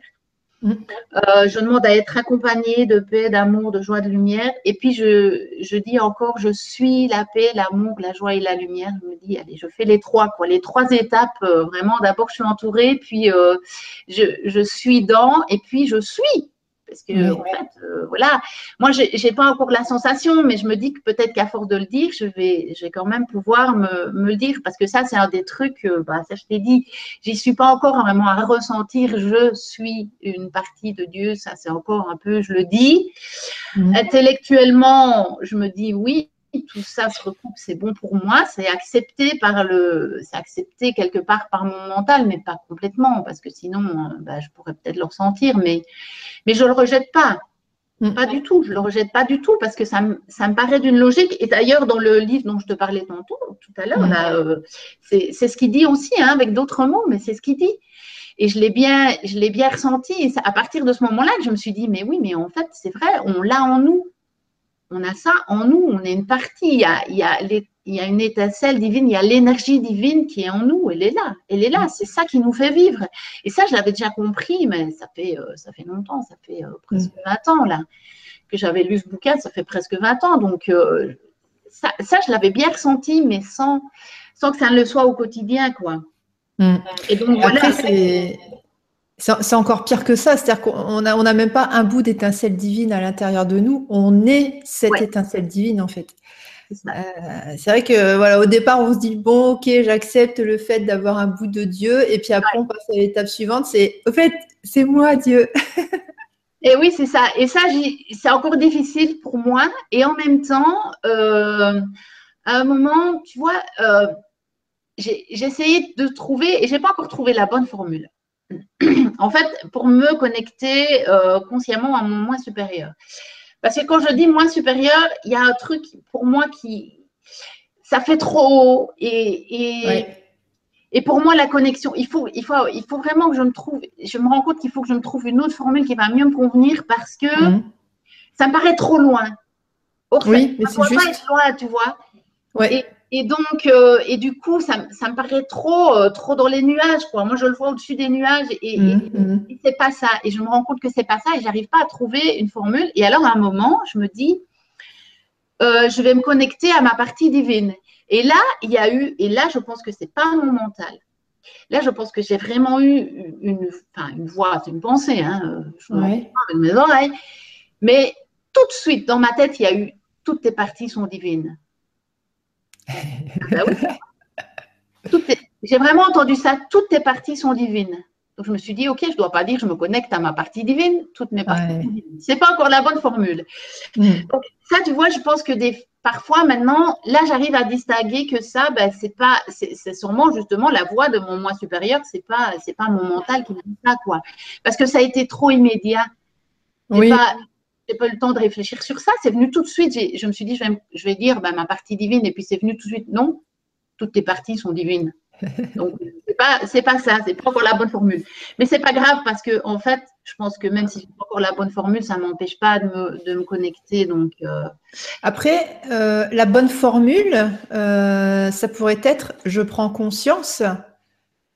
Mm. Euh, je demande à être accompagnée de paix, d'amour, de joie, de lumière. Et puis, je, dis encore, je suis la paix, l'amour, la joie et la lumière. Je me dis, allez, je fais les trois, quoi, les trois étapes. Euh, vraiment, d'abord, je suis entourée, puis je, je, suis dans, et puis je suis. Parce que, en fait, euh, voilà, moi, je n'ai pas encore la sensation, mais je me dis que peut-être qu'à force de le dire, je vais, je vais quand même pouvoir me, me le dire. Parce que ça, c'est un des trucs, euh, bah, ça, je t'ai dit, j'y suis pas encore vraiment à ressentir, je suis une partie de Dieu. Ça, c'est encore un peu, je le dis. Intellectuellement, je me dis oui, tout ça se recoupe, c'est bon pour moi, c'est accepté par le, c'est accepté quelque part par mon mental, mais pas complètement, parce que sinon, euh, bah, je pourrais peut-être le ressentir, mais, mais je le rejette pas. Mm. Pas du tout, je le rejette pas du tout parce que ça, me, ça me paraît d'une logique. Et d'ailleurs, dans le livre dont je te parlais tantôt, tout à l'heure, mm. euh, c'est ce qu'il dit aussi, hein, avec d'autres mots, mais c'est ce qu'il dit. Et je l'ai bien, je l'ai bien ressenti. Et à partir de ce moment-là, je me suis dit, mais oui, mais en fait, c'est vrai, on l'a en nous. On a ça en nous. On est une partie. Il y a, il y a, il y a une étincelle divine. Il y a l'énergie divine qui est en nous. Elle est là. Elle est là. C'est ça qui nous fait vivre. Et ça, je l'avais déjà compris, mais ça fait, euh, ça fait longtemps. Ça fait euh, presque 20 mm. ans là que j'avais lu ce bouquin. Ça fait presque 20 ans. Donc euh, ça, ça, je l'avais bien ressenti, mais sans, sans que ça ne le soit au quotidien, quoi. Mm. Et donc, Après, c'est. C'est encore pire que ça, c'est-à-dire qu'on n'a on a même pas un bout d'étincelle divine à l'intérieur de nous, on est cette étincelle divine en fait. Euh, c'est vrai que voilà, au départ, on se dit bon, ok, j'accepte le fait d'avoir un bout de Dieu, et puis après, on passe à l'étape suivante, c'est au fait, c'est moi Dieu. et oui, c'est ça. Et ça, c'est encore difficile pour moi. Et en même temps, euh, à un moment, tu vois, euh, j'ai essayé de trouver, et j'ai pas encore trouvé la bonne formule. en fait, pour me connecter euh, consciemment à mon moi supérieur. Parce que quand je dis moi supérieur, il y a un truc pour moi qui, ça fait trop haut et, et, pour moi la connexion, il faut, il faut, il faut vraiment que je me trouve, je me rends compte qu'il faut que je me trouve une autre formule qui va mieux me convenir parce que mhm. ça me paraît trop loin. oui, mais c'est juste. Pas être loin, tu vois. Ouais. Et donc, euh, et du coup, ça, me paraît trop, euh, trop dans les nuages, quoi. Moi, je le vois au-dessus des nuages et, mmh, mmh. c'est pas ça. Et je me rends compte que c'est pas ça et j'arrive pas à trouver une formule. Et alors, à un moment, je me dis, euh, je vais me connecter à ma partie divine. Et là, il y a eu, et là, je pense que c'est pas mon mental. Là, je pense que j'ai vraiment eu une, enfin, une voix, c'est une pensée, hein. Je avec mes oreilles. Mais tout de suite, dans ma tête, il y a eu toutes tes parties sont divines. Bah j'ai vraiment entendu ça. Toutes tes parties sont divines. Donc je me suis dit, ok, je ne dois pas dire je me connecte à ma partie divine, toutes mes parties Ce divines. C'est pas encore la bonne formule. Mm. Donc ça, tu vois, je pense que des, parfois maintenant, là, j'arrive à distinguer que ça, ben, c'est pas, c'est sûrement justement la voix de mon moi supérieur. C'est pas, c'est pas mon mental qui me dit ça, quoi. Parce que ça a été trop immédiat. Oui. Pas, j'ai pas eu le temps de réfléchir sur ça. C'est venu tout de suite. Je me suis dit, je vais, je vais dire bah, ma partie divine, et puis c'est venu tout de suite. Non, toutes tes parties sont divines. Donc, c'est pas, c'est pas ça, c'est pas encore la bonne formule. Mais c'est pas grave parce que, en fait, je pense que même si c'est pas encore la bonne formule, ça m'empêche pas de me, de me, connecter. Donc, euh. Après, euh, la bonne formule, euh, ça pourrait être je prends conscience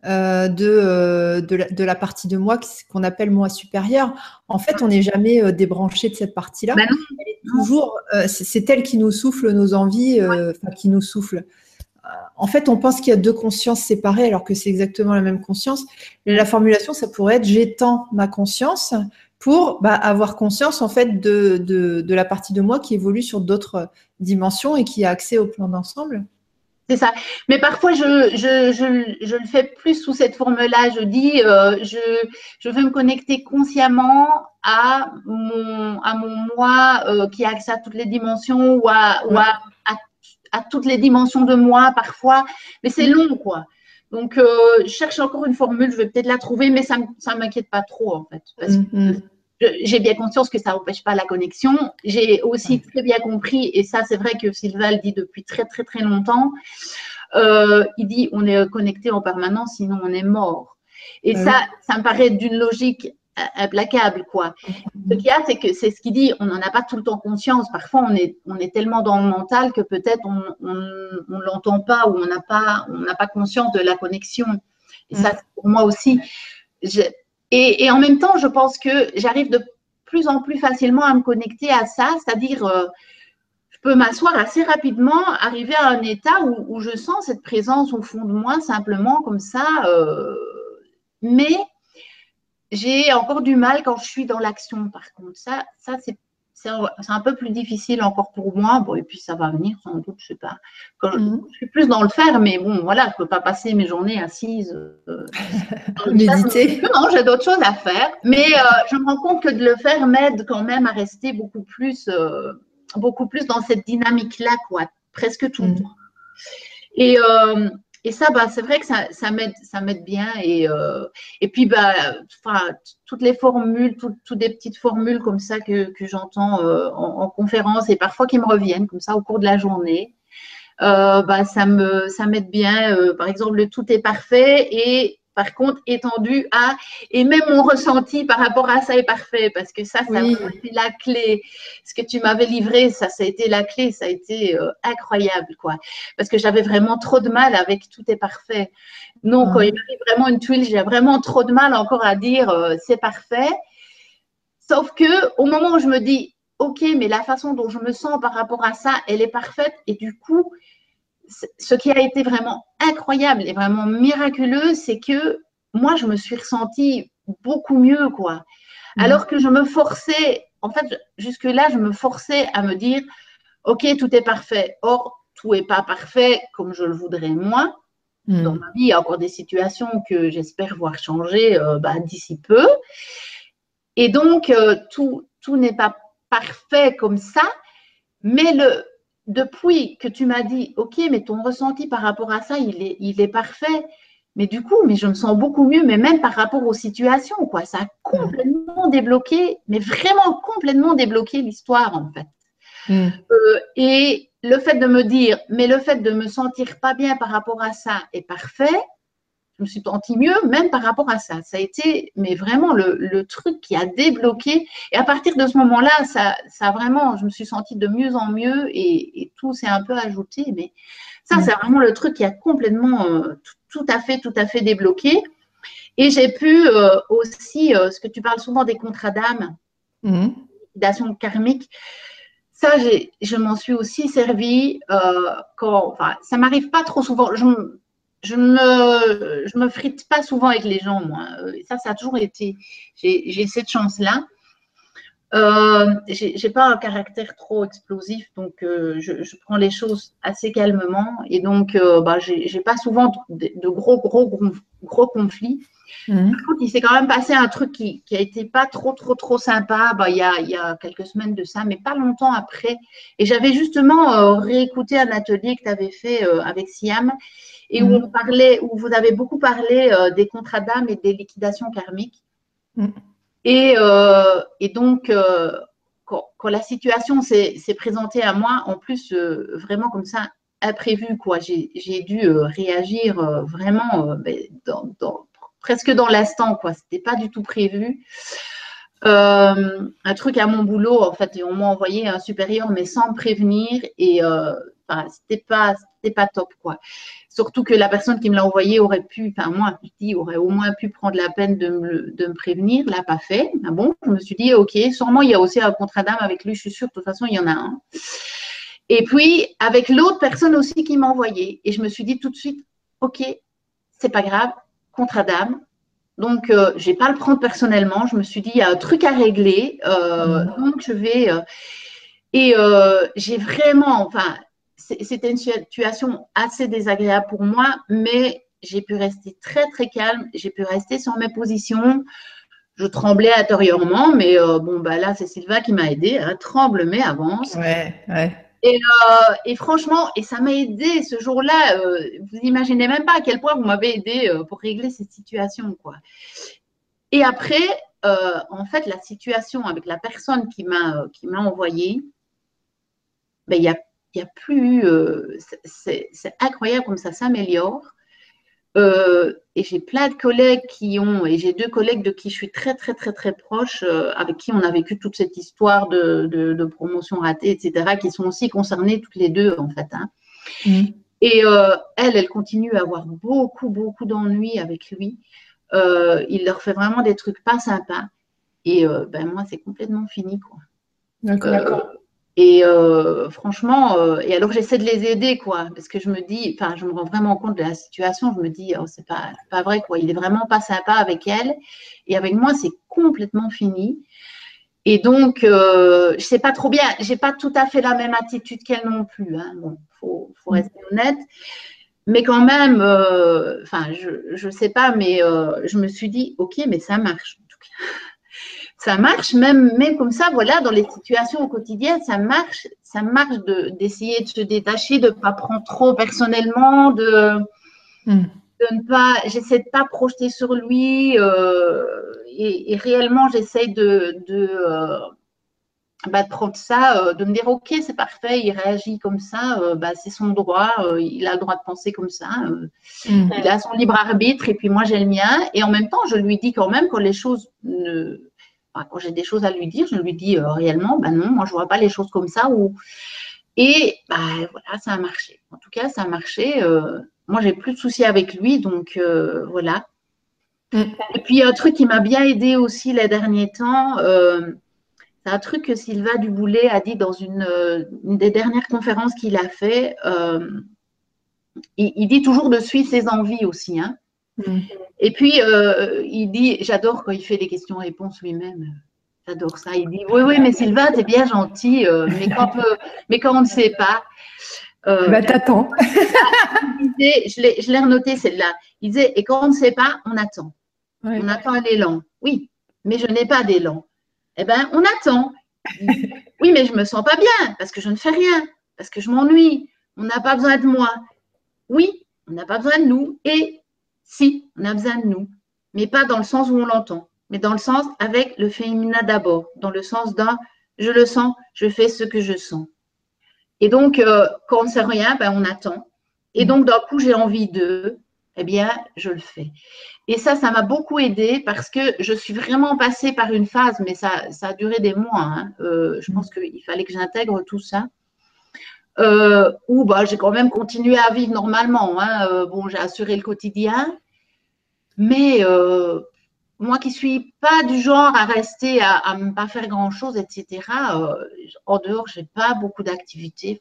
euh, de, euh, de, la, de, la, partie de moi qu'on appelle moi supérieur. En fait, on n'est jamais euh, débranché de cette partie-là. Bah toujours, c'est elle qui nous souffle nos envies, qui nous souffle. En fait, on pense qu'il y a deux consciences séparées alors que c'est exactement la même conscience. la formulation, ça pourrait être j'étends ma conscience pour bah, avoir conscience en fait de, de, de la partie de moi qui évolue sur d'autres dimensions et qui a accès au plan d'ensemble. C'est ça. Mais parfois, je, je, je, je, le fais plus sous cette forme-là. Je dis, euh, je, veux me connecter consciemment à mon, à mon moi euh, qui a accès à toutes les dimensions ou, à, à, toutes les dimensions de moi parfois. Mais c'est long, quoi. Donc, euh, je cherche encore une formule. Je vais peut-être la trouver, mais ça ne m'inquiète pas trop, en fait. Mm-hmm j'ai bien conscience que ça n'empêche pas la connexion. J'ai aussi très bien compris, et ça c'est vrai que Sylvain le dit depuis très très très longtemps, euh, il dit on est connecté en permanence, sinon on est mort. Et ça, ça me paraît d'une logique implacable, quoi. Ce qu'il y a, c'est que c'est ce qu'il dit, on n'en a pas tout le temps conscience. Parfois, on est, on est tellement dans le mental que peut-être on ne l'entend pas ou on n'a pas, on n'a pas conscience de la connexion. Et ça, pour moi aussi, et, en même temps, je pense que j'arrive de plus en plus facilement à me connecter à ça, c'est-à-dire, euh, je peux m'asseoir assez rapidement, arriver à un état où, je sens cette présence au fond de moi, simplement comme ça. Euh, mais j'ai encore du mal quand je suis dans l'action, par contre. Ça, ça c'est c'est un, peu plus difficile encore pour moi. Bon, et puis ça va venir sans doute, je sais pas. Mhm. je, suis plus dans le faire, mais bon, voilà, je peux pas passer mes journées assises. Euh, Méditer. Non, j'ai d'autres choses à faire. Mais euh, je me rends compte que de le faire m'aide quand même à rester beaucoup plus, euh, beaucoup plus dans cette dynamique-là, quoi, presque tout le mm. temps. Et, euh, et ça, bah, c'est vrai que ça, ça m'aide bien. Et, euh, et puis, bah, toutes les formules, toutes des petites formules comme ça que, que j'entends euh, en, conférence et parfois qui me reviennent comme ça au cours de la journée, bah, ça me ça m'aide bien. par exemple, le tout est parfait et par contre, étendu à, et même mon ressenti par rapport à ça est parfait, parce que ça, ça a été la clé. Ce que tu m'avais livré, ça, ça a été la clé, ça a été euh, incroyable, quoi. Parce que j'avais vraiment trop de mal avec tout est parfait. Non, quand il m'arrive vraiment une tuile, j'ai vraiment trop de mal encore à dire euh, c'est parfait. Sauf que au moment où je me dis, ok, mais la façon dont je me sens par rapport à ça, elle est parfaite, et du coup, ce qui a été vraiment incroyable et vraiment miraculeux, c'est que moi, je me suis ressentie beaucoup mieux, quoi. Mm. Alors que je me forçais, en fait, jusque-là, je me forçais à me dire, OK, tout est parfait. Or, tout n'est pas parfait comme je le voudrais moi. Mm. Dans ma vie, il y a encore des situations que j'espère voir changer euh, bah, d'ici peu. Et donc, euh, tout, tout n'est pas parfait comme ça, mais le, depuis que tu m'as dit, OK, mais ton ressenti par rapport à ça, il est, il est parfait. Mais du coup, mais je me sens beaucoup mieux, mais même par rapport aux situations, quoi. Ça a complètement débloqué, mais vraiment complètement débloqué l'histoire, en fait. Mm. Euh, et le fait de me dire, mais le fait de me sentir pas bien par rapport à ça est parfait, je me suis sentie mieux même par rapport à ça. Ça a été, mais vraiment le, truc qui a débloqué. Et à partir de ce moment-là, ça, ça vraiment, je me suis sentie de mieux en mieux et, tout s'est un peu ajouté. Mais ça, mm. c'est vraiment le truc qui a complètement, euh, tout, à fait, tout à fait débloqué. Et j'ai pu euh, aussi, euh, ce que tu parles souvent des contrats d'âme, mmh. karmique, ça, je m'en suis aussi servi quand, enfin, ça m'arrive pas trop souvent. Je, je me, je me frite pas souvent avec les gens, moi. Euh, ça, ça a toujours été. J'ai cette chance-là. Euh, j'ai pas un caractère trop explosif, donc euh, je, je, prends les choses assez calmement. Et donc, euh, bah, j'ai pas souvent de, gros, gros, gros, gros conflits. Mmh. Par contre, il s'est quand même passé un truc qui, qui a été pas trop, trop, trop sympa. Bah, il, y a, il y a quelques semaines de ça, mais pas longtemps après. Et j'avais justement réécouté un atelier que tu avais fait avec Siam et où mm. on parlait, où vous avez beaucoup parlé euh, des contrats d'âme et des liquidations karmiques. Mm. Et, euh, et, donc, euh, quand, la situation s'est présentée à moi, en plus, vraiment comme ça, imprévu, quoi, j'ai dû réagir vraiment presque dans l'instant, quoi. C'était pas du tout prévu. un truc à mon boulot, en fait, on m'a envoyé un supérieur, mais sans prévenir, et c'était pas, pas top, quoi. Surtout que la personne qui me l'a envoyé aurait pu, enfin moi, je dis, aurait au moins pu prendre la peine de me, de me prévenir, l'a pas fait. Ah bon, je me suis dit, ok, sûrement il y a aussi un contrat d'âme avec lui, je suis sûre, de toute façon il y en a un. Et puis avec l'autre personne aussi qui m'a envoyé, et je me suis dit tout de suite, ok, c'est pas grave, contrat d'âme. Donc euh, je vais pas le prendre personnellement. Je me suis dit, il y a un truc à régler, euh, mmh. donc je vais. Euh, et j'ai vraiment, enfin, c'était une situation assez désagréable pour moi, mais j'ai pu rester très très calme, j'ai pu rester sur mes positions. Je tremblais intérieurement, mais euh, bon, bah là, c'est Sylvain qui m'a aidé. Hein. Tremble, mais avance. Ouais, ouais. Et, euh, et, franchement, et ça m'a aidé ce jour-là. Euh, vous imaginez même pas à quel point vous m'avez aidé pour régler cette situation, quoi. Et après, en fait, la situation avec la personne qui m'a qui m'a envoyé, ben, il y a il n'y a plus. Euh, c'est incroyable comme ça s'améliore. Euh, et j'ai plein de collègues qui ont, et j'ai deux collègues de qui je suis très, très, très, très proche, euh, avec qui on a vécu toute cette histoire de, de, promotion ratée, etc., qui sont aussi concernées toutes les deux, en fait. Hein. Mmh. Et elle, elle continue à avoir beaucoup, beaucoup d'ennuis avec lui. il leur fait vraiment des trucs pas sympas. Et ben moi, c'est complètement fini, quoi. D'accord. Et euh, franchement, euh, et alors j'essaie de les aider, quoi, parce que je me dis, enfin, je me rends vraiment compte de la situation. Je me dis, oh, c'est pas, pas vrai, quoi. Il est vraiment pas sympa avec elle, et avec moi, c'est complètement fini. Et donc, euh, je sais pas trop bien. J'ai pas tout à fait la même attitude qu'elle non plus. Hein. Bon, faut, faut rester honnête. Mais quand même, enfin, je, je sais pas, mais je me suis dit, ok, mais ça marche. En tout cas ça marche, même, même comme ça, voilà, dans les situations au quotidien, ça marche, ça marche d'essayer de, se détacher, de ne pas prendre trop personnellement, de, hmm. de ne pas, j'essaie de pas projeter sur lui, euh, et, réellement, j'essaie de, de, euh, bah, de, prendre ça, euh, de me dire, ok, c'est parfait, il réagit comme ça, bah, c'est son droit, il a le droit de penser comme ça, hmm. il a son libre arbitre, et puis moi j'ai le mien, et en même temps, je lui dis quand même quand les choses ne quand j'ai des choses à lui dire, je lui dis euh, réellement, ben non, moi je vois pas les choses comme ça. Ou... Et bah, voilà, ça a marché. En tout cas, ça a marché. Euh, moi, j'ai plus de soucis avec lui, donc euh, voilà. Mm. Et puis, un truc qui m'a bien aidé aussi les derniers temps, c'est un truc que Sylvain Duboulet a dit dans une, des dernières conférences qu'il a fait. Il, il, dit toujours de suivre ses envies aussi. Hein. Et puis, euh, il dit, j'adore quand il fait des questions-réponses lui-même. J'adore ça. Il dit, oui, oui, mais Sylvain, t'es bien gentil, euh, mais, quand, mais quand on ne sait pas. Euh, bah, t'attends. je l'ai renoté celle-là. Il disait, et quand on ne sait pas, on attend. On attend un élan. Oui, mais je n'ai pas d'élan. Eh bien, on attend. oui, mais je ne me sens pas bien parce que je ne fais rien, parce que je m'ennuie. On n'a pas besoin de moi. Oui, on n'a pas besoin de nous. Et si, on a besoin de nous, mais pas dans le sens où on l'entend, mais dans le sens avec le féminin d'abord, dans le sens d'un je le sens, je fais ce que je sens. Et donc, euh, quand on ne sait rien, ben, on attend. Et donc, d'un coup, j'ai envie de, eh bien, je le fais. Et ça, ça m'a beaucoup aidé parce que je suis vraiment passée par une phase, mais ça, a duré des mois. Hein. Euh, je pense qu'il fallait que j'intègre tout ça. Euh, où bah, j'ai quand même continué à vivre normalement. Hein. Euh, bon, j'ai assuré le quotidien, mais euh, moi qui suis pas du genre à rester à, ne pas faire grand chose, etc. en dehors, j'ai pas beaucoup d'activités.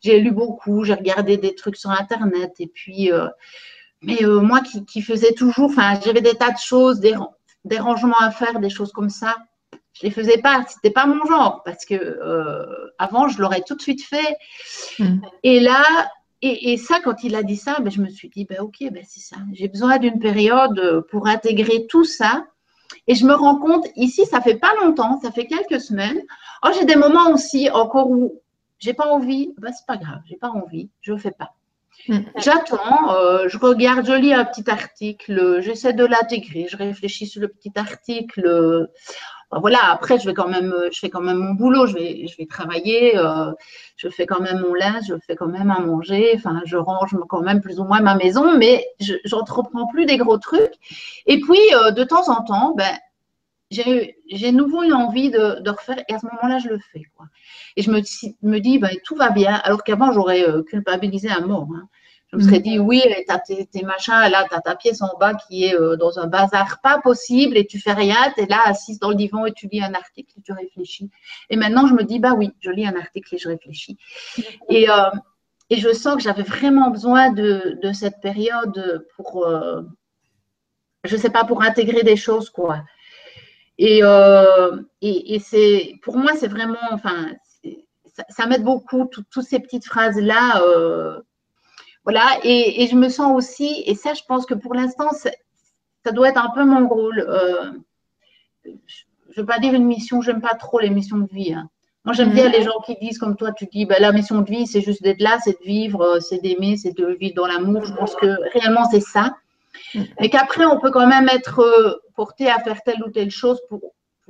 J'ai lu beaucoup, j'ai regardé des trucs sur internet, et puis, mais moi qui, faisais toujours, j'avais des tas de choses, des rangements à faire, des choses comme ça je les faisais pas, c'était pas mon genre parce que euh, avant je l'aurais tout de suite fait. Hmm. Et là, et, ça quand il a dit ça, ben, je me suis dit ben ok, ben c'est ça. J'ai besoin d'une période pour intégrer tout ça. Et je me rends compte ici, ça fait pas longtemps, ça fait quelques semaines. Oh, j'ai des moments aussi encore où j'ai pas envie. Ben c'est pas grave, j'ai pas envie, je le fais pas. Hmm. J'attends, euh, je regarde, je lis un petit article, j'essaie de l'intégrer, je réfléchis sur le petit article voilà, après, même, je fais quand même mon boulot, je vais, travailler, euh, je fais quand même mon linge, je fais quand même à manger, je range quand même plus ou moins ma maison, mais je n'entreprends plus des gros trucs. Et puis, euh, de temps en temps, ben, j'ai nouveau une envie de, refaire, et à ce moment-là, je le fais. Quoi. Et je me, dis, ben, tout va bien, alors qu'avant, j'aurais euh, culpabilisé à mort. Hein. Je me serais dit, oui, tu as tes, machins, là, tu as ta pièce en bas qui est euh, dans un bazar pas possible et tu fais rien, tu es là assise dans le divan et tu lis un article et tu réfléchis. Et maintenant, je me dis, bah oui, je lis un article et je réfléchis. Et, euh, et je sens que j'avais vraiment besoin de, de, cette période pour, euh, je sais pas, pour intégrer des choses, quoi. Et, et, et c'est, pour moi, c'est vraiment, enfin, ça, ça m'aide beaucoup, toutes ces petites phrases-là voilà, et, je me sens aussi, et ça, je pense que pour l'instant, ça doit être un peu mon rôle. Euh, je ne veux pas dire une mission, je n'aime pas trop les missions de vie. Hein. Moi, j'aime bien mhm. les gens qui disent, comme toi, tu dis, bah, la mission de vie, c'est juste d'être là, c'est de vivre, euh, c'est d'aimer, c'est de vivre dans l'amour. Je pense que réellement, c'est ça. Mhm. Mais qu'après, on peut quand même être euh, porté à faire telle ou telle chose pour,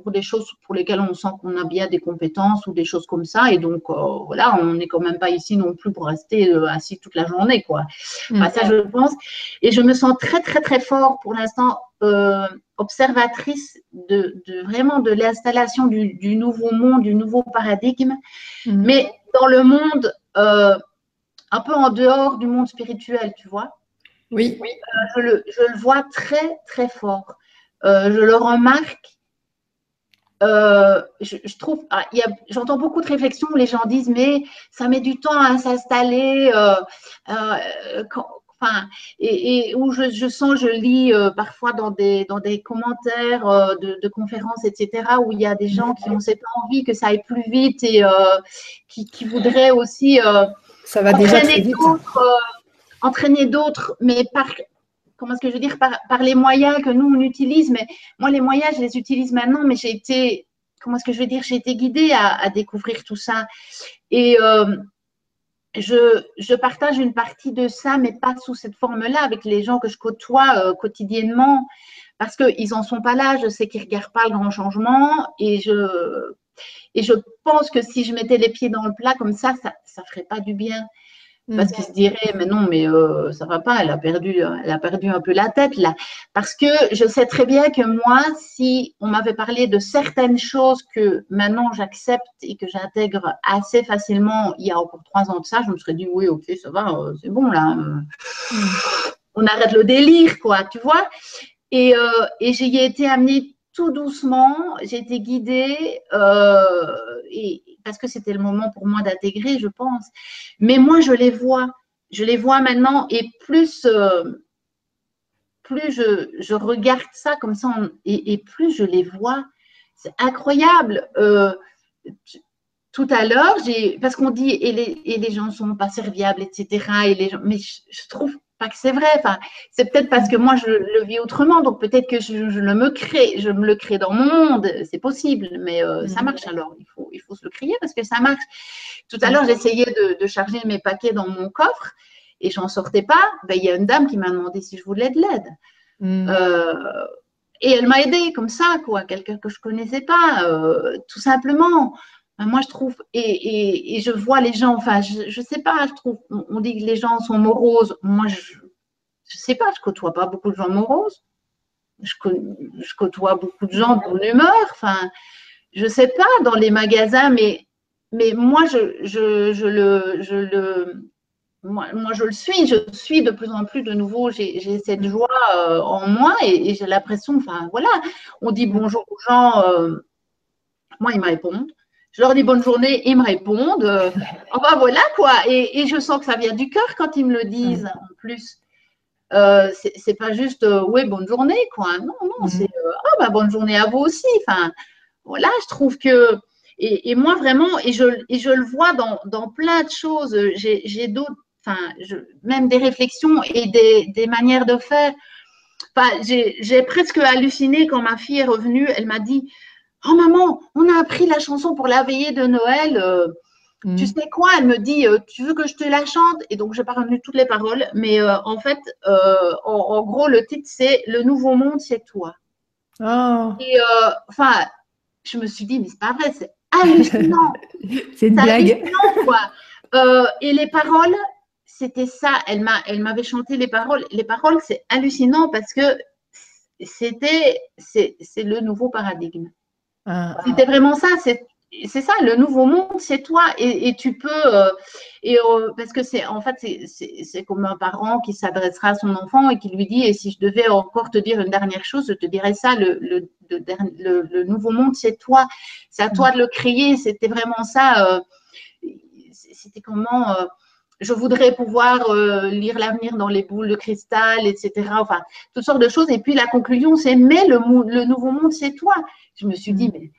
pour des choses pour lesquelles on sent qu'on a bien des compétences ou des choses comme ça. Et donc, euh, voilà, on n'est quand même pas ici non plus pour rester euh, assis toute la journée, quoi. Mm. ça, je pense. Et je me sens très, très, très fort pour l'instant euh, observatrice de, vraiment de l'installation du, nouveau monde, du nouveau paradigme, mm. mais dans le monde un peu en dehors du monde spirituel, tu vois. Oui. je, le, je, le, vois très, très fort. je le remarque euh, je, trouve, ah, j'entends beaucoup de réflexions où les gens disent mais ça met du temps à s'installer, euh, euh, enfin, et, où je, sens, je lis parfois dans des, dans des commentaires de, conférences, etc., où il y a des gens qui ont cette envie que ça aille plus vite et qui, qui, voudraient aussi ça va entraîner d'autres, entraîner d'autres, mais par, comment est-ce que je veux dire, par, les moyens que nous, on utilise. Mais moi, les moyens, je les utilise maintenant, mais j'ai été, comment est-ce que je veux dire, j'ai été guidée à, découvrir tout ça. Et euh, je, je, partage une partie de ça, mais pas sous cette forme-là, avec les gens que je côtoie euh, quotidiennement, parce qu'ils n'en sont pas là. Je sais qu'ils ne regardent pas le grand changement. Et je, et je pense que si je mettais les pieds dans le plat comme ça, ça ne ferait pas du bien. Parce qu'ils se diraient, mais non, mais euh, ça va pas, elle a, perdu, elle a perdu un peu la tête là. Parce que je sais très bien que moi, si on m'avait parlé de certaines choses que maintenant j'accepte et que j'intègre assez facilement il y a encore trois ans de ça, je me serais dit, oui, ok, ça va, euh, c'est bon là. On arrête le délire, quoi, tu vois. Et, euh, et j'y ai été amenée tout doucement, j'ai été guidée et, parce que c'était le moment pour moi d'intégrer, je pense. Mais moi, je les vois. Je les vois maintenant et plus, euh, plus je, regarde ça comme ça et, plus je les vois. C'est incroyable. Euh, tout à l'heure, parce qu'on dit et les, et les gens ne sont pas serviables, etc. Et les mais je trouve que c'est vrai. Enfin, c'est peut-être parce que moi je le vis autrement, donc peut-être que je, le me crée, je me le crée dans mon monde, c'est possible, mais euh, ça mm. marche alors. Il faut, il faut se le créer parce que ça marche. Tout à l'heure, j'essayais de, charger mes paquets dans mon coffre et j'en sortais pas. Ben, il y a une dame qui m'a demandé si je voulais de l'aide. Mm. Euh, et elle m'a aidé comme ça, quoi, quelqu'un que je connaissais pas, euh, tout simplement. Ben, moi, je trouve, et, je vois les gens, enfin, je ne sais pas, je trouve, on, dit que les gens sont moroses. Moi, je ne sais pas, je côtoie pas beaucoup de gens moroses. Je, je côtoie beaucoup de gens de bonne humeur. Enfin, je sais pas dans les magasins, mais, je, je, je je moi, je le suis, je suis de plus en plus de nouveau, j'ai cette joie euh, en moi et, j'ai l'impression, enfin voilà, on dit bonjour aux gens, euh, moi ils me répondent, je leur dis bonne journée, ils me répondent. Euh, enfin voilà quoi. Et, je sens que ça vient du cœur quand ils me le disent en plus. Euh, c'est pas juste euh, oui, bonne journée quoi. Non, non, mm. c'est ah bah bonne journée à vous aussi. Enfin voilà, je trouve que. Et, moi vraiment, et je, et je le vois dans, dans plein de choses. J'ai d'autres, enfin, même des réflexions et des, des manières de faire. Enfin, j'ai presque halluciné quand ma fille est revenue. Elle m'a dit Oh maman, on a appris la chanson pour la veillée de Noël. Euh, mm. Tu sais quoi? Elle me dit euh, Tu veux que je te la chante? Et donc, je n'ai pas retenu toutes les paroles. Mais euh, en fait, en, gros, le titre, c'est Le nouveau monde, c'est toi. Oh. Et enfin, je me suis dit Mais c'est pas vrai, c'est hallucinant. c'est une blague. et les paroles, c'était ça. Elle m'avait chanté les paroles. Les paroles, c'est hallucinant parce que c'était, c'est le nouveau paradigme. Ah. C'était vraiment ça. C'est ça, le nouveau monde, c'est toi. Et, tu peux, euh, et, euh, parce que c'est en fait, c'est comme un parent qui s'adressera à son enfant et qui lui dit, et si je devais encore te dire une dernière chose, je te dirais ça, le, le, le, nouveau monde, c'est toi. C'est à toi de le créer. C'était vraiment ça. Euh, c'était comment je voudrais pouvoir lire l'avenir dans les boules de cristal, etc. Enfin, toutes sortes de choses. Et puis la conclusion, c'est mais le, le nouveau monde, c'est toi je me suis dit, mais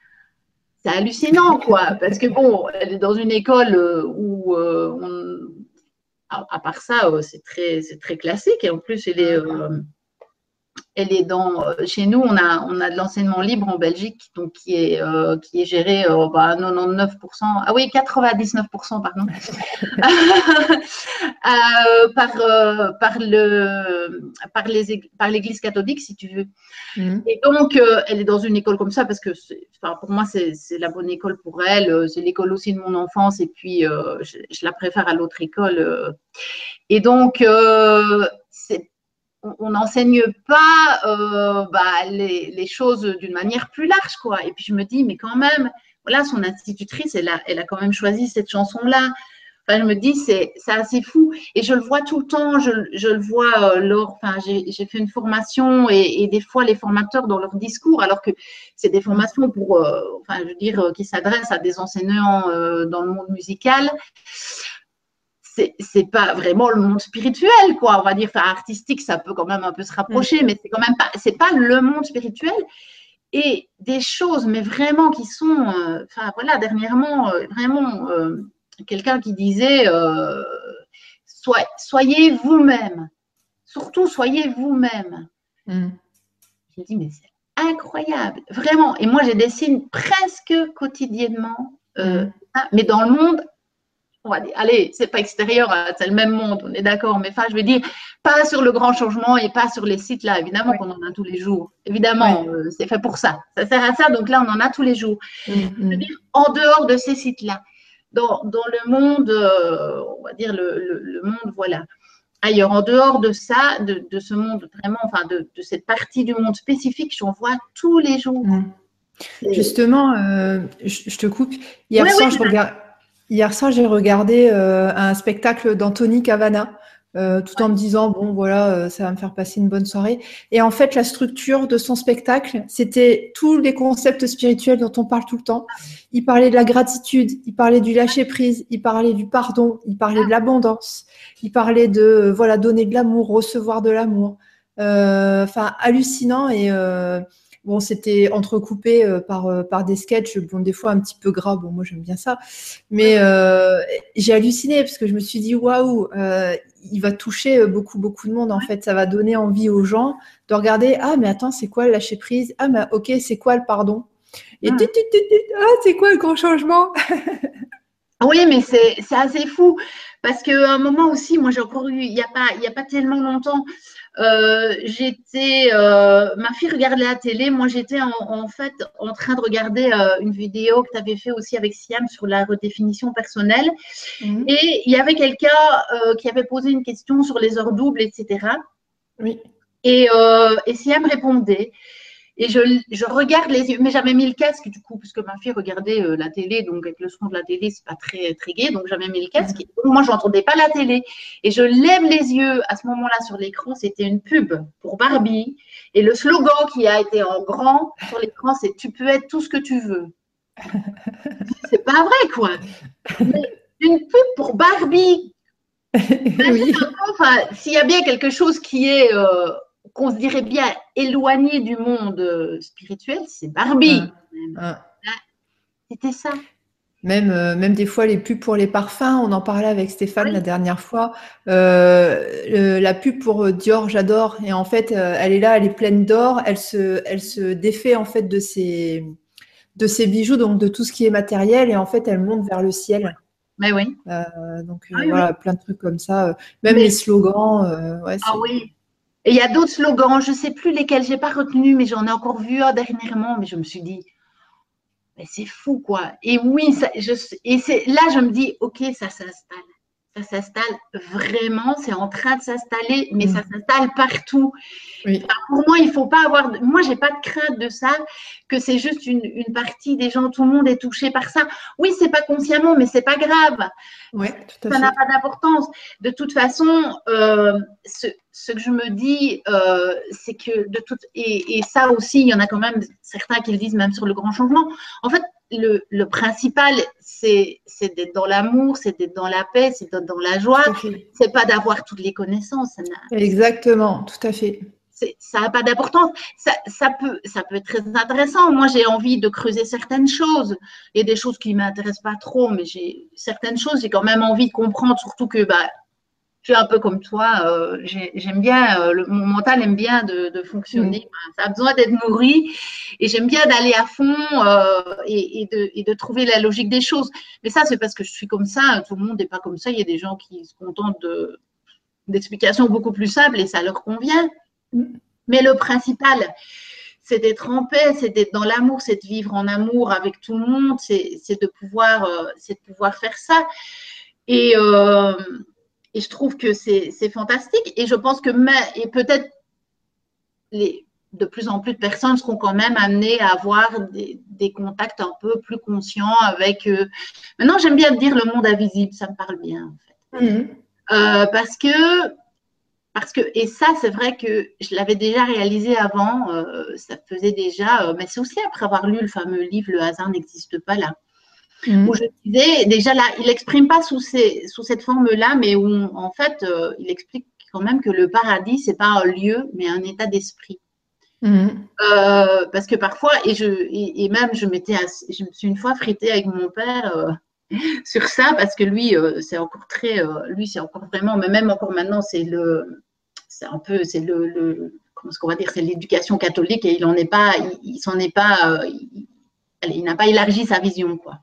c'est hallucinant, quoi. Parce que bon, elle est dans une école euh, où, euh, à, part ça, euh, c'est très, très classique. Et en plus, elle est, elle est dans, euh, chez nous, on a, on a de l'enseignement libre en Belgique, donc qui est, euh, qui est géré euh, bah, 99%, ah oui, 99%, pardon, par, par, le, par, les, par l'Église catholique, si tu veux. Mhm. Et donc, elle est dans une école comme ça parce que, enfin, pour moi, c'est, c'est la bonne école pour elle. C'est l'école aussi de mon enfance, et puis je, je, la préfère à l'autre école. Et donc, c'est on n'enseigne pas euh, bah, les, choses d'une manière plus large, quoi. Et puis je me dis, mais quand même, voilà, son institutrice, elle a, elle a quand même choisi cette chanson-là. Enfin, je me dis, c'est assez fou. Et je le vois tout le temps, je, le vois euh, lors, enfin, j'ai fait une formation et, des fois, les formateurs dans leur discours, alors que c'est des formations pour, euh, enfin, je veux dire, qui s'adressent à des enseignants dans le monde musical c'est pas vraiment le monde spirituel, quoi. On va dire, enfin, artistique, ça peut quand même un peu se rapprocher, mm. mais c'est quand même pas, c'est pas le monde spirituel. Et des choses, mais vraiment qui sont, euh, enfin voilà, dernièrement, euh, vraiment, euh, quelqu'un qui disait, soyez vous-même, surtout soyez vous-même. Mm. Je me dis, mais c'est incroyable, vraiment. Et moi, j'ai des signes presque quotidiennement, mm. mais dans le monde, on va dire, allez, c'est pas extérieur, c'est le même monde, on est d'accord, mais enfin, je veux dire, pas sur le grand changement et pas sur les sites là, évidemment qu'on en a tous les jours. Évidemment, euh, c'est fait pour ça. Ça sert à ça, donc là, on en a tous les jours. Mm, je veux dire, en dehors de ces sites-là, dans, le monde, euh, on va dire le monde, voilà ailleurs. En dehors de ça, de, ce monde vraiment, enfin de, cette partie du monde spécifique, j'en vois tous les jours. Mm. Justement, euh, je, te coupe. Hier soir, Hier soir, j'ai regardé euh, un spectacle d'Anthony Cavana. Euh, tout en me disant bon voilà ça va me faire passer une bonne soirée et en fait la structure de son spectacle c'était tous les concepts spirituels dont on parle tout le temps il parlait de la gratitude il parlait du lâcher prise il parlait du pardon il parlait de l'abondance il parlait de voilà donner de l'amour, recevoir de l'amour. Euh, enfin, hallucinant et euh, bon, c'était entrecoupé euh, par par des sketchs, bon des fois un petit peu gras. Bon, moi j'aime bien ça, mais j'ai halluciné parce que je me suis dit waouh, il va toucher beaucoup beaucoup de monde en fait. Ça va donner envie aux gens de regarder ah mais attends c'est quoi le lâcher prise? Ah mais ok c'est quoi le pardon? Et ah, ah c'est quoi le grand changement? Oui, mais c'est assez fou. Parce qu'à un moment aussi, moi j'ai encore eu, il n'y a, pas, a pas tellement longtemps, euh, j'étais, euh, ma fille regardait la télé, moi j'étais en, fait en train de regarder euh, une vidéo que tu avais fait aussi avec Siam sur la redéfinition personnelle. Mhm. Et il y avait quelqu'un qui avait posé une question sur les heures doubles, etc. Oui. Et, et Siam répondait. Et je, je, regarde les yeux, mais j'avais mis le casque du coup, puisque ma fille regardait euh, la télé, donc avec le son de la télé, c'est pas très, très gai, donc j'avais mis le casque. Et moi, j'entendais pas la télé. Et je lève les yeux à ce moment-là sur l'écran, c'était une pub pour Barbie. Et le slogan qui a été en grand sur l'écran, c'est Tu peux être tout ce que tu veux. c'est pas vrai, quoi. une pub pour Barbie. oui. Enfin, s'il y a bien quelque chose qui est. Euh, qu'on se dirait bien éloigné du monde euh, spirituel, c'est Barbie. C'était ça. Même, euh, même des fois, les pubs pour les parfums, on en parlait avec Stéphane la dernière fois. Euh, la pub pour Dior, j'adore. Et en fait, elle est là, elle est pleine d'or. Elle se, elle se défait en fait de ses, de ses bijoux, donc de tout ce qui est matériel. Et en fait, elle monte vers le ciel. Mais oui. donc ah voilà, plein de trucs comme ça. Même les slogans. ah oui. Et il y a d'autres slogans, je ne sais plus lesquels, je n'ai pas retenu, mais j'en ai encore vu un dernièrement, mais je me suis dit, c'est fou quoi. Et oui, là je me dis, ok, ça s'installe ça s'installe vraiment, c'est en train de s'installer, mais ça mm. s'installe partout. pour moi, il faut pas avoir, moi, j'ai pas de crainte de ça, que c'est juste une, partie des gens, tout le monde est touché par ça. Oui, c'est pas consciemment, mais c'est pas grave. ça n'a pas d'importance. De toute façon, euh, ce, que je me dis, euh, c'est que de toute, et, et ça aussi, il y en a quand même certains qui le disent même sur le grand changement. En fait, le, principal, c'est d'être dans l'amour, c'est d'être dans la paix, c'est d'être dans la joie. C'est pas d'avoir toutes les connaissances. Exactement, tout à fait. Ça n'a pas d'importance. Ça, peut, ça peut être très intéressant. Moi, j'ai envie de creuser certaines choses. Il y a des choses qui ne m'intéressent pas trop, mais j'ai certaines choses, j'ai quand même envie de comprendre, surtout que bah, je suis un peu comme toi, euh, j'aime bien, euh, le, mon mental aime bien de, fonctionner. Ça a besoin d'être nourri et j'aime bien d'aller à fond euh, et, de, trouver la logique des choses. Mais ça, c'est parce que je suis comme ça. Tout le monde n'est pas comme ça. Il y a des gens qui se contentent d'explications beaucoup plus simples et ça leur convient. Mais le principal, c'est d'être en paix, c'est d'être dans l'amour, c'est de vivre en amour avec tout le monde, c'est de pouvoir, c'est de pouvoir faire ça. Et et je trouve que c'est fantastique. Et je pense que et peut-être de plus en plus de personnes seront quand même amenées à avoir des, contacts un peu plus conscients avec. Euh, maintenant, j'aime bien dire le monde invisible, ça me parle bien en fait. Mm-hmm. Euh, parce que parce que, et ça, c'est vrai que je l'avais déjà réalisé avant, euh, ça faisait déjà, mais c'est aussi après avoir lu le fameux livre Le hasard n'existe pas là. Mmh. Où je disais, déjà là, il n'exprime pas sous, sous cette forme-là, mais où en fait, euh, il explique quand même que le paradis, c'est pas un lieu, mais un état d'esprit. Mmh. Euh, parce que parfois, et, je, et, même je m'étais, je me suis une fois fritée avec mon père euh, sur ça, parce que lui, c'est encore très, lui, c'est encore vraiment, mais même encore maintenant, c'est le, c'est un peu, c'est le, comment ce qu'on va dire, c'est l'éducation catholique et il n'en est pas, il, s'en est pas, il n'a pas élargi sa vision, quoi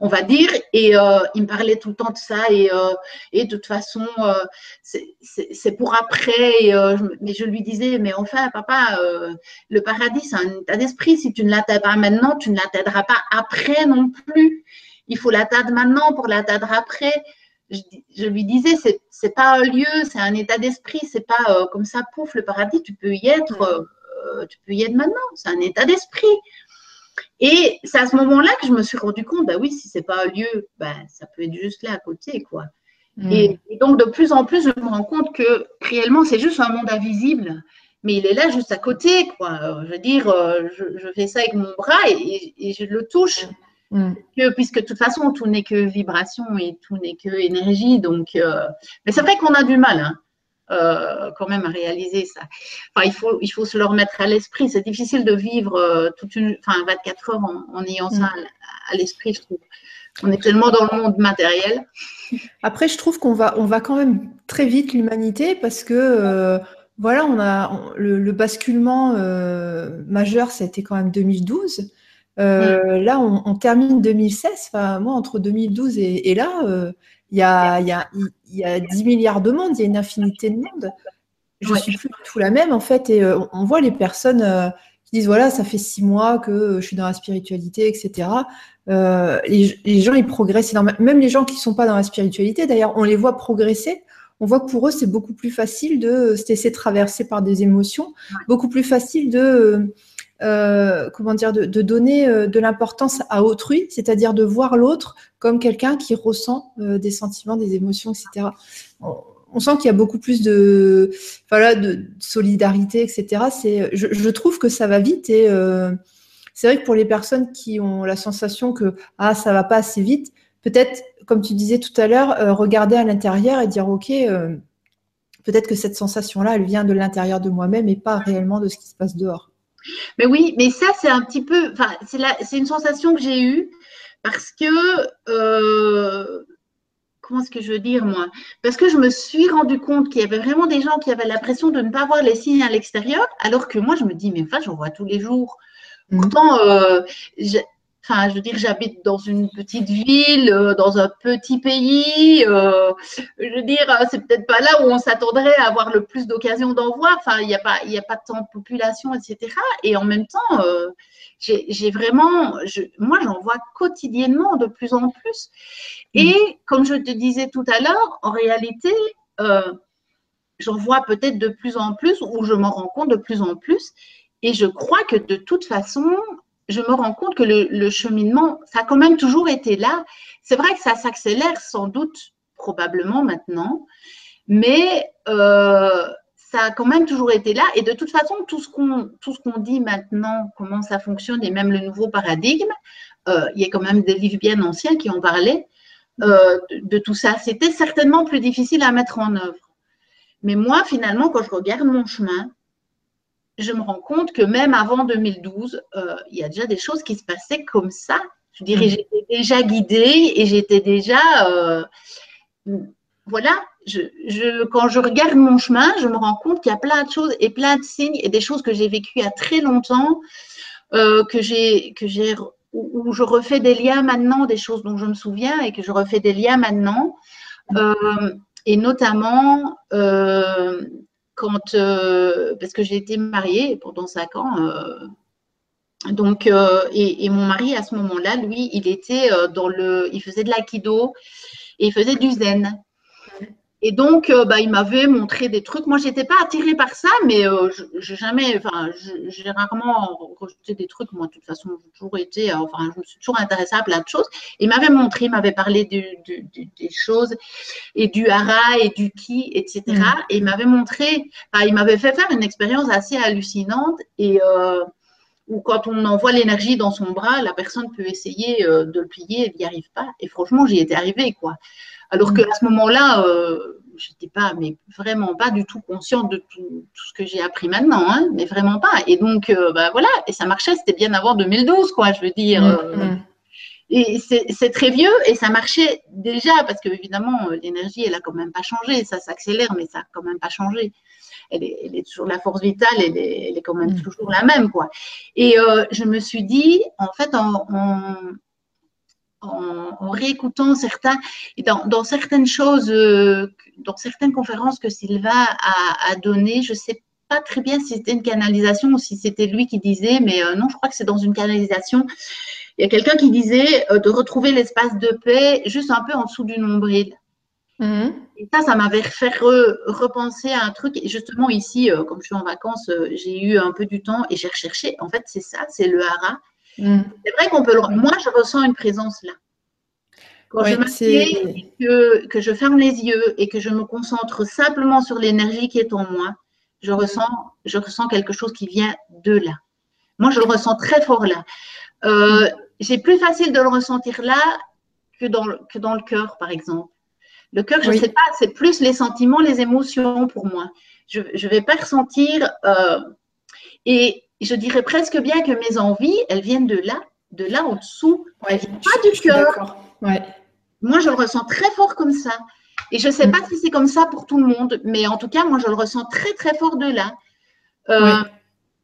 on va dire. Et euh, il me parlait tout le temps de ça. Et, euh, et de toute façon, euh, c'est pour après. mais je lui disais, mais enfin, papa, le paradis, c'est un état d'esprit. Si tu ne l'atteins pas maintenant, tu ne l'atteindras pas après non plus. Il faut l'atteindre maintenant pour l'atteindre après. Je, lui disais, c'est c'est pas un lieu, c'est un état d'esprit. C'est pas comme ça, pouf, le paradis. Tu peux y être. tu peux y être maintenant. C'est un état d'esprit. Et c'est à ce moment-là que je me suis rendu compte, bah oui, si c'est pas un lieu, bah, ça peut être juste là à côté, quoi. Hmm. Et, donc, de plus en plus, je me rends compte que réellement, c'est juste un monde invisible, mais il est là juste à côté, quoi. Je veux dire, euh, je, fais ça avec mon bras et, je le touche. Hmm. Que, puisque de toute façon, tout n'est que vibration et tout n'est que énergie. Donc, euh, mais c'est vrai qu'on a du mal. Hein. Euh, quand même à réaliser ça. Enfin, il faut, il faut se le remettre à l'esprit. C'est difficile de vivre euh, toute une, enfin, 24 heures en, ayant ça à, l'esprit, je trouve. On est tellement dans le monde matériel. Après, je trouve qu'on va, on va quand même très vite l'humanité parce que euh, voilà, on a le, basculement majeur, ça a été quand même 2012. Mm. Là, on, termine 2016. Enfin, moi, entre 2012 et, et là, il y a, il y, a, il y a 10 milliards de mondes, il y a une infinité de mondes. Je ne suis plus du tout la même, en fait. Et euh, on voit les personnes euh, qui disent voilà, ça fait six mois que je suis dans la spiritualité, etc. Euh, les, gens, ils progressent Même les gens qui ne sont pas dans la spiritualité, d'ailleurs, on les voit progresser. On voit que pour eux, c'est beaucoup plus facile de se laisser traverser par des émotions, beaucoup plus facile de euh, comment dire, de, donner euh, de l'importance à autrui, c'est-à-dire de voir l'autre comme quelqu'un qui ressent euh, des sentiments, des émotions, etc. On, sent qu'il y a beaucoup plus de, voilà, solidarité, etc. Je, trouve que ça va vite et c'est vrai que pour les personnes qui ont la sensation que ah ça va pas assez vite, peut-être comme tu disais tout à l'heure, regarder à l'intérieur et dire ok peut-être que cette sensation-là, elle vient de l'intérieur de moi-même et pas réellement de ce qui se passe dehors. Mais oui, mais ça, c'est un petit peu, enfin, c'est une sensation que j'ai eue parce que, euh, comment est-ce que je veux dire, moi? Parce que je me suis rendu compte qu'il y avait vraiment des gens qui avaient l'impression de ne pas voir les signes à l'extérieur, alors que moi, je me dis, mais enfin, j'en vois tous les jours. Mmh. Pourtant, euh, Enfin, je veux dire, j'habite dans une petite ville, euh, dans un petit pays. Euh, je veux dire, euh, c'est peut-être pas là où on s'attendrait à avoir le plus d'occasions d'en voir. Enfin, il n'y a pas, il a pas tant de population, etc. Et en même temps, j'ai vraiment, moi, j'en vois quotidiennement de plus en plus. Et mm. comme je te disais tout à l'heure, en réalité, j'en vois peut-être de plus en plus, ou je m'en rends compte de plus en plus. Et je crois que de toute façon, je me rends compte que le, cheminement, ça a quand même toujours été là. C'est vrai que ça s'accélère sans doute, probablement maintenant, mais euh, ça a quand même toujours été là. Et de toute façon, tout ce qu'on tout ce qu'on dit maintenant, comment ça fonctionne, et même le nouveau paradigme, euh, il y a quand même des livres bien anciens qui ont parlé euh, de, tout ça. C'était certainement plus difficile à mettre en œuvre. Mais moi, finalement, quand je regarde mon chemin, je me rends compte que même avant 2012, euh, il y a déjà des choses qui se passaient comme ça. Je dirais, mm. j'étais déjà guidée et j'étais déjà. Euh, voilà, je, quand je regarde mon chemin, je me rends compte qu'il y a plein de choses et plein de signes et des choses que j'ai vécues il y a très longtemps, euh, que j'ai, que j'ai, où, je refais des liens maintenant, des choses dont je me souviens et que je refais des liens maintenant. et notamment, euh, parce que j'ai été mariée pendant cinq ans. Euh, donc, euh, et, mon mari, à ce moment-là, lui, il était dans le. Il faisait de l'aïkido et il faisait du zen. Et donc, euh, bah, il m'avait montré des trucs. Moi, j'étais pas attirée par ça, mais euh, j'ai jamais, enfin, j'ai rarement rejeté des trucs. Moi, de toute façon, j'ai toujours été, euh, enfin, je me suis toujours intéressée à plein de choses. Il m'avait montré, il m'avait parlé des choses et du hara et du ki, etc. Mm. Et il m'avait montré, enfin, il m'avait fait faire une expérience assez hallucinante et où quand on envoie l'énergie dans son bras, la personne peut essayer de le plier, elle n'y arrive pas. Et franchement, j'y étais arrivée, quoi. Alors qu'à ce moment-là, euh, je n'étais pas, mais vraiment pas du tout consciente de tout, ce que j'ai appris maintenant, hein, mais vraiment pas. Et donc, euh, bah, voilà, et ça marchait, c'était bien avant 2012, quoi, je veux dire. Mm, euh. mm. et c'est très vieux et ça marchait déjà parce que évidemment l'énergie elle a quand même pas changé, ça s'accélère mais ça a quand même pas changé. Elle est, elle est toujours la force vitale, elle est, elle est quand même mm. toujours la même quoi. Et euh, je me suis dit en fait en, en, en, réécoutant certains et dans, dans certaines choses, euh, dans certaines conférences que Sylvain a, a données, je sais pas très bien si c'était une canalisation ou si c'était lui qui disait, mais euh, non, je crois que c'est dans une canalisation. Il y a quelqu'un qui disait euh, de retrouver l'espace de paix juste un peu en dessous du nombril. Mhm. Et ça, ça m'avait fait repenser à un truc. Et justement, ici, comme je suis en vacances, j'ai eu un peu du temps et j'ai recherché. En fait, c'est ça, c'est le hara. Mhm. C'est vrai qu'on peut le. Moi, je ressens une présence là. Quand je m'assieds, que, que je ferme les yeux et que je me concentre simplement sur l'énergie qui est en moi, je ressens, je ressens quelque chose qui vient de là. Moi, je le ressens très fort là. Euh, j'ai plus facile de le ressentir là que dans le, que dans le cœur, par exemple. Le cœur, je ne sais pas, c'est plus les sentiments, les émotions pour moi. Je ne vais pas ressentir. Euh, et je dirais presque bien que mes envies, elles viennent de là, de là en dessous. Ouais, pas du cœur. Ouais. Moi, je le ressens très fort comme ça. Et je ne sais pas si c'est comme ça pour tout le monde, mais en tout cas, moi, je le ressens très, très fort de là. Euh,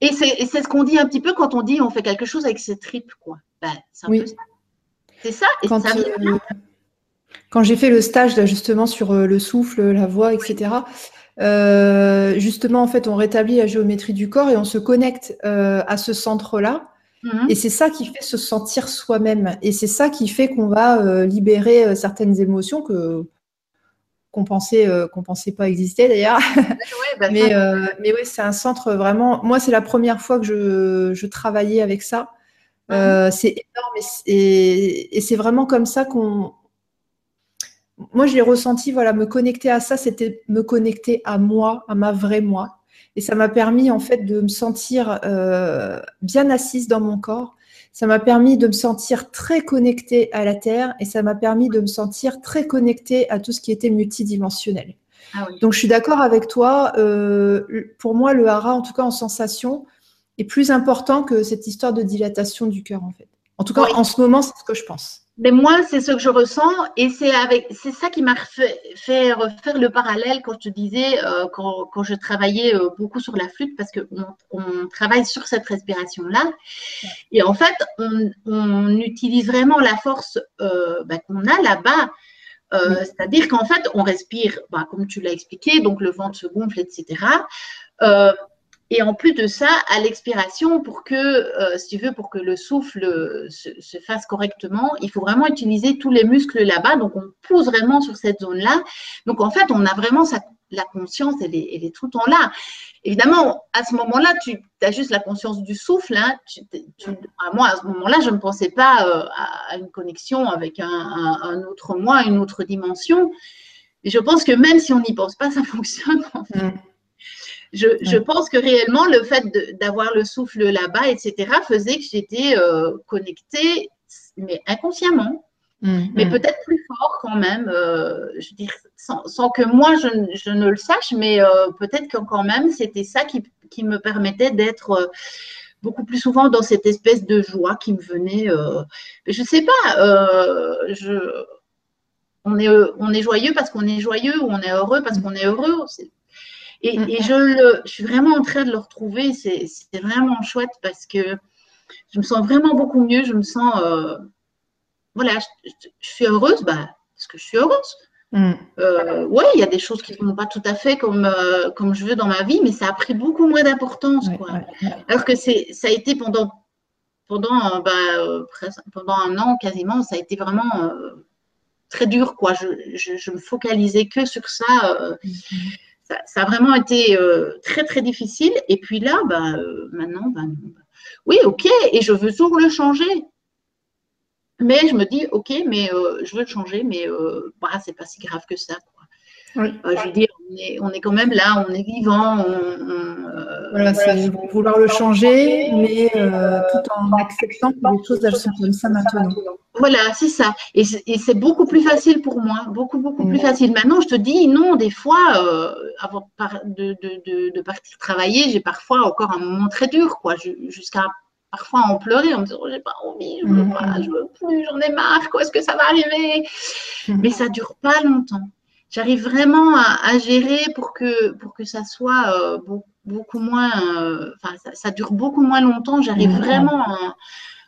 et c'est ce qu'on dit un petit peu quand on dit on fait quelque chose avec ses tripes, quoi. Ben, c'est oui. ça. C'est ça, et quand, ça euh, quand j'ai fait le stage justement sur euh, le souffle, la voix, etc., justement, en fait, on rétablit la géométrie du corps et on se connecte à ce centre-là. Mm-hmm. Et c'est ça qui fait se sentir soi-même. Et c'est ça qui fait qu'on va libérer certaines émotions que qu'on pensait euh, qu'on pensait pas exister d'ailleurs. Bah, mais euh, mais oui, c'est un centre vraiment. Moi, c'est la première fois que je, je travaillais avec ça. Euh, c'est énorme et, et, c'est vraiment comme ça qu'on. Moi, je l'ai ressenti. Voilà, me connecter à ça, c'était me connecter à moi, à ma vraie moi. Et ça m'a permis en fait de me sentir bien assise dans mon corps ça m'a permis de me sentir très connectée à la Terre et ça m'a permis de me sentir très connectée à tout ce qui était multidimensionnel. Ah Donc je suis d'accord avec toi. Euh, pour moi, le hara, en tout cas en sensation, est plus important que cette histoire de dilatation du cœur, en fait. En tout cas, en ce moment, c'est ce que je pense. Mais moi, c'est ce que je ressens et c'est avec, c'est ça qui m'a fait, fait, refaire le parallèle quand je te disais, euh, quand, quand, je travaillais euh, beaucoup sur la flûte, parce qu'on on travaille sur cette respiration-là. Et en fait, on, on, utilise vraiment la force euh, bah, qu'on a là-bas. Euh, c'est-à-dire qu'en fait, on respire, bah, comme tu l'as expliqué, donc le ventre se gonfle, etc. Et en plus de ça, à l'expiration, pour que, euh, si tu veux, pour que le souffle se, fasse correctement, il faut vraiment utiliser tous les muscles là-bas. Donc, on pousse vraiment sur cette zone-là. Donc, en fait, on a vraiment la conscience, elle est, tout le temps là. Évidemment, à ce moment-là, tu as juste la conscience du souffle. Hein. moi, à ce moment-là, je ne pensais pas euh, à, une connexion avec un, autre moi, une autre dimension. Et je pense que même si on n'y pense pas, ça fonctionne. En fait. Mm. Je, pense que réellement, le fait d'avoir le souffle là-bas, etc., faisait que j'étais euh, connectée, mais inconsciemment, mm, mais mm. peut-être plus fort quand même, euh, je veux dire, sans, que moi je, ne le sache, mais euh, peut-être que quand même, c'était ça qui, me permettait d'être beaucoup plus souvent dans cette espèce de joie qui me venait. je ne sais pas, je, on, est, on est joyeux parce qu'on est joyeux ou on est heureux parce qu'on est heureux. Et, mm. je, le, je suis vraiment en train de le retrouver. C'est vraiment chouette parce que je me sens vraiment beaucoup mieux. Je me sens, euh, voilà, je, suis heureuse bah, parce que je suis heureuse. Mm. Euh, oui, il y a des choses qui ne vont pas tout à fait comme, euh, comme je veux dans ma vie, mais ça a pris beaucoup moins d'importance. Alors que ça a été pendant, pendant, bah, pendant un an quasiment, ça a été vraiment très dur. Quoi. Je, je, je, me focalisais que sur ça. Mm-hmm ça, a vraiment été euh, très très difficile. Et puis là, bah, euh, maintenant, bah, oui, ok, et je veux toujours le changer. Mais je me dis, ok, mais euh, je veux le changer, mais bah, c'est pas si grave que ça. Oui. je veux dire, on est, quand même là, on est vivant. On, voilà, c'est vouloir le changer, mais tout en acceptant que les choses elles sont comme ça maintenant. Voilà, c'est ça. Et c'est beaucoup plus facile pour moi, beaucoup, beaucoup plus facile. Maintenant, je te dis, non, des fois, euh, avant de, de, de, partir travailler, j'ai parfois encore un moment très dur, quoi, jusqu'à parfois en pleurer, en me disant oh, j'ai pas envie, je veux pas, je veux plus, j'en ai marre, quoi, est-ce que ça va arriver? Mais ça dure pas longtemps. J'arrive vraiment à, gérer pour que, pour que ça soit euh, beaucoup, moins, euh, enfin, ça, dure beaucoup moins longtemps. J'arrive vraiment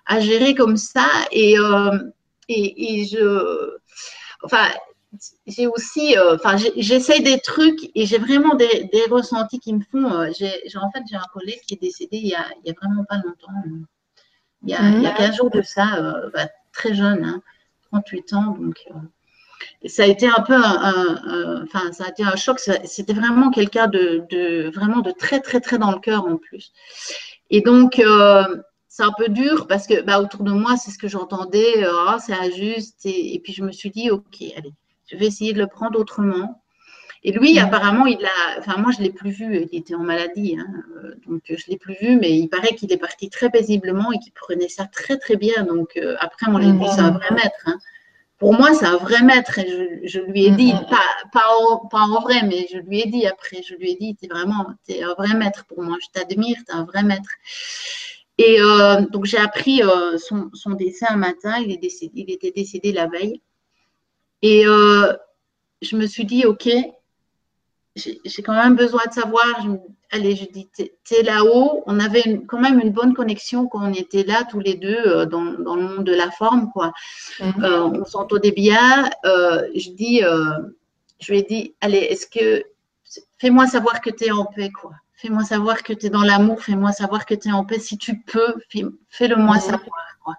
à, gérer comme ça et, euh, et, et, je, enfin, j'ai aussi, euh, enfin, j'essaie des trucs et j'ai vraiment des, ressentis qui me font. Euh, j'ai, en fait, j'ai un collègue qui est décédé il y a, il y a vraiment pas longtemps. Il y a, il y a 15 mhm. jours de ça, bah, très jeune, 38 hein, ans. Donc, ça a été un peu, un, enfin, ça a été un choc. C'était vraiment quelqu'un de, de, vraiment de très, très, très dans le cœur en plus. Et donc, c'est un peu dur parce que bah, autour de moi, c'est ce que j'entendais, oh, c'est injuste. Et, et, puis je me suis dit, ok, allez, je vais essayer de le prendre autrement. Et lui, apparemment, il a, enfin moi je l'ai plus vu, il était en maladie, hein, euh, donc je l'ai plus vu, mais il paraît qu'il est parti très paisiblement et qu'il prenait ça très très bien. Donc euh, après, moi j'ai dit c'est un vrai maître. Hein. Pour moi, c'est un vrai maître et je, lui ai dit, pas, pas, en, pas, en, vrai, mais je lui ai dit après, je lui ai dit, es vraiment, es un vrai maître pour moi, je t'admire, tu es un vrai maître. Et euh, donc j'ai appris son, son, décès un matin, il, est décédé, il était décédé la veille. Et euh, je me suis dit, OK, j'ai quand même besoin de savoir. allez, je dis, tu es, là-haut. On avait quand même une bonne connexion quand on était là tous les deux euh, dans, dans, le monde de la forme. Quoi. Mhm. Euh, on s'entendait bien. je dis, je lui ai dit, allez, est-ce que fais-moi savoir que tu es en paix, quoi. Fais-moi savoir que tu es dans l'amour, fais-moi savoir que tu es en paix. Si tu peux, fais-le moi mhm. savoir. Quoi.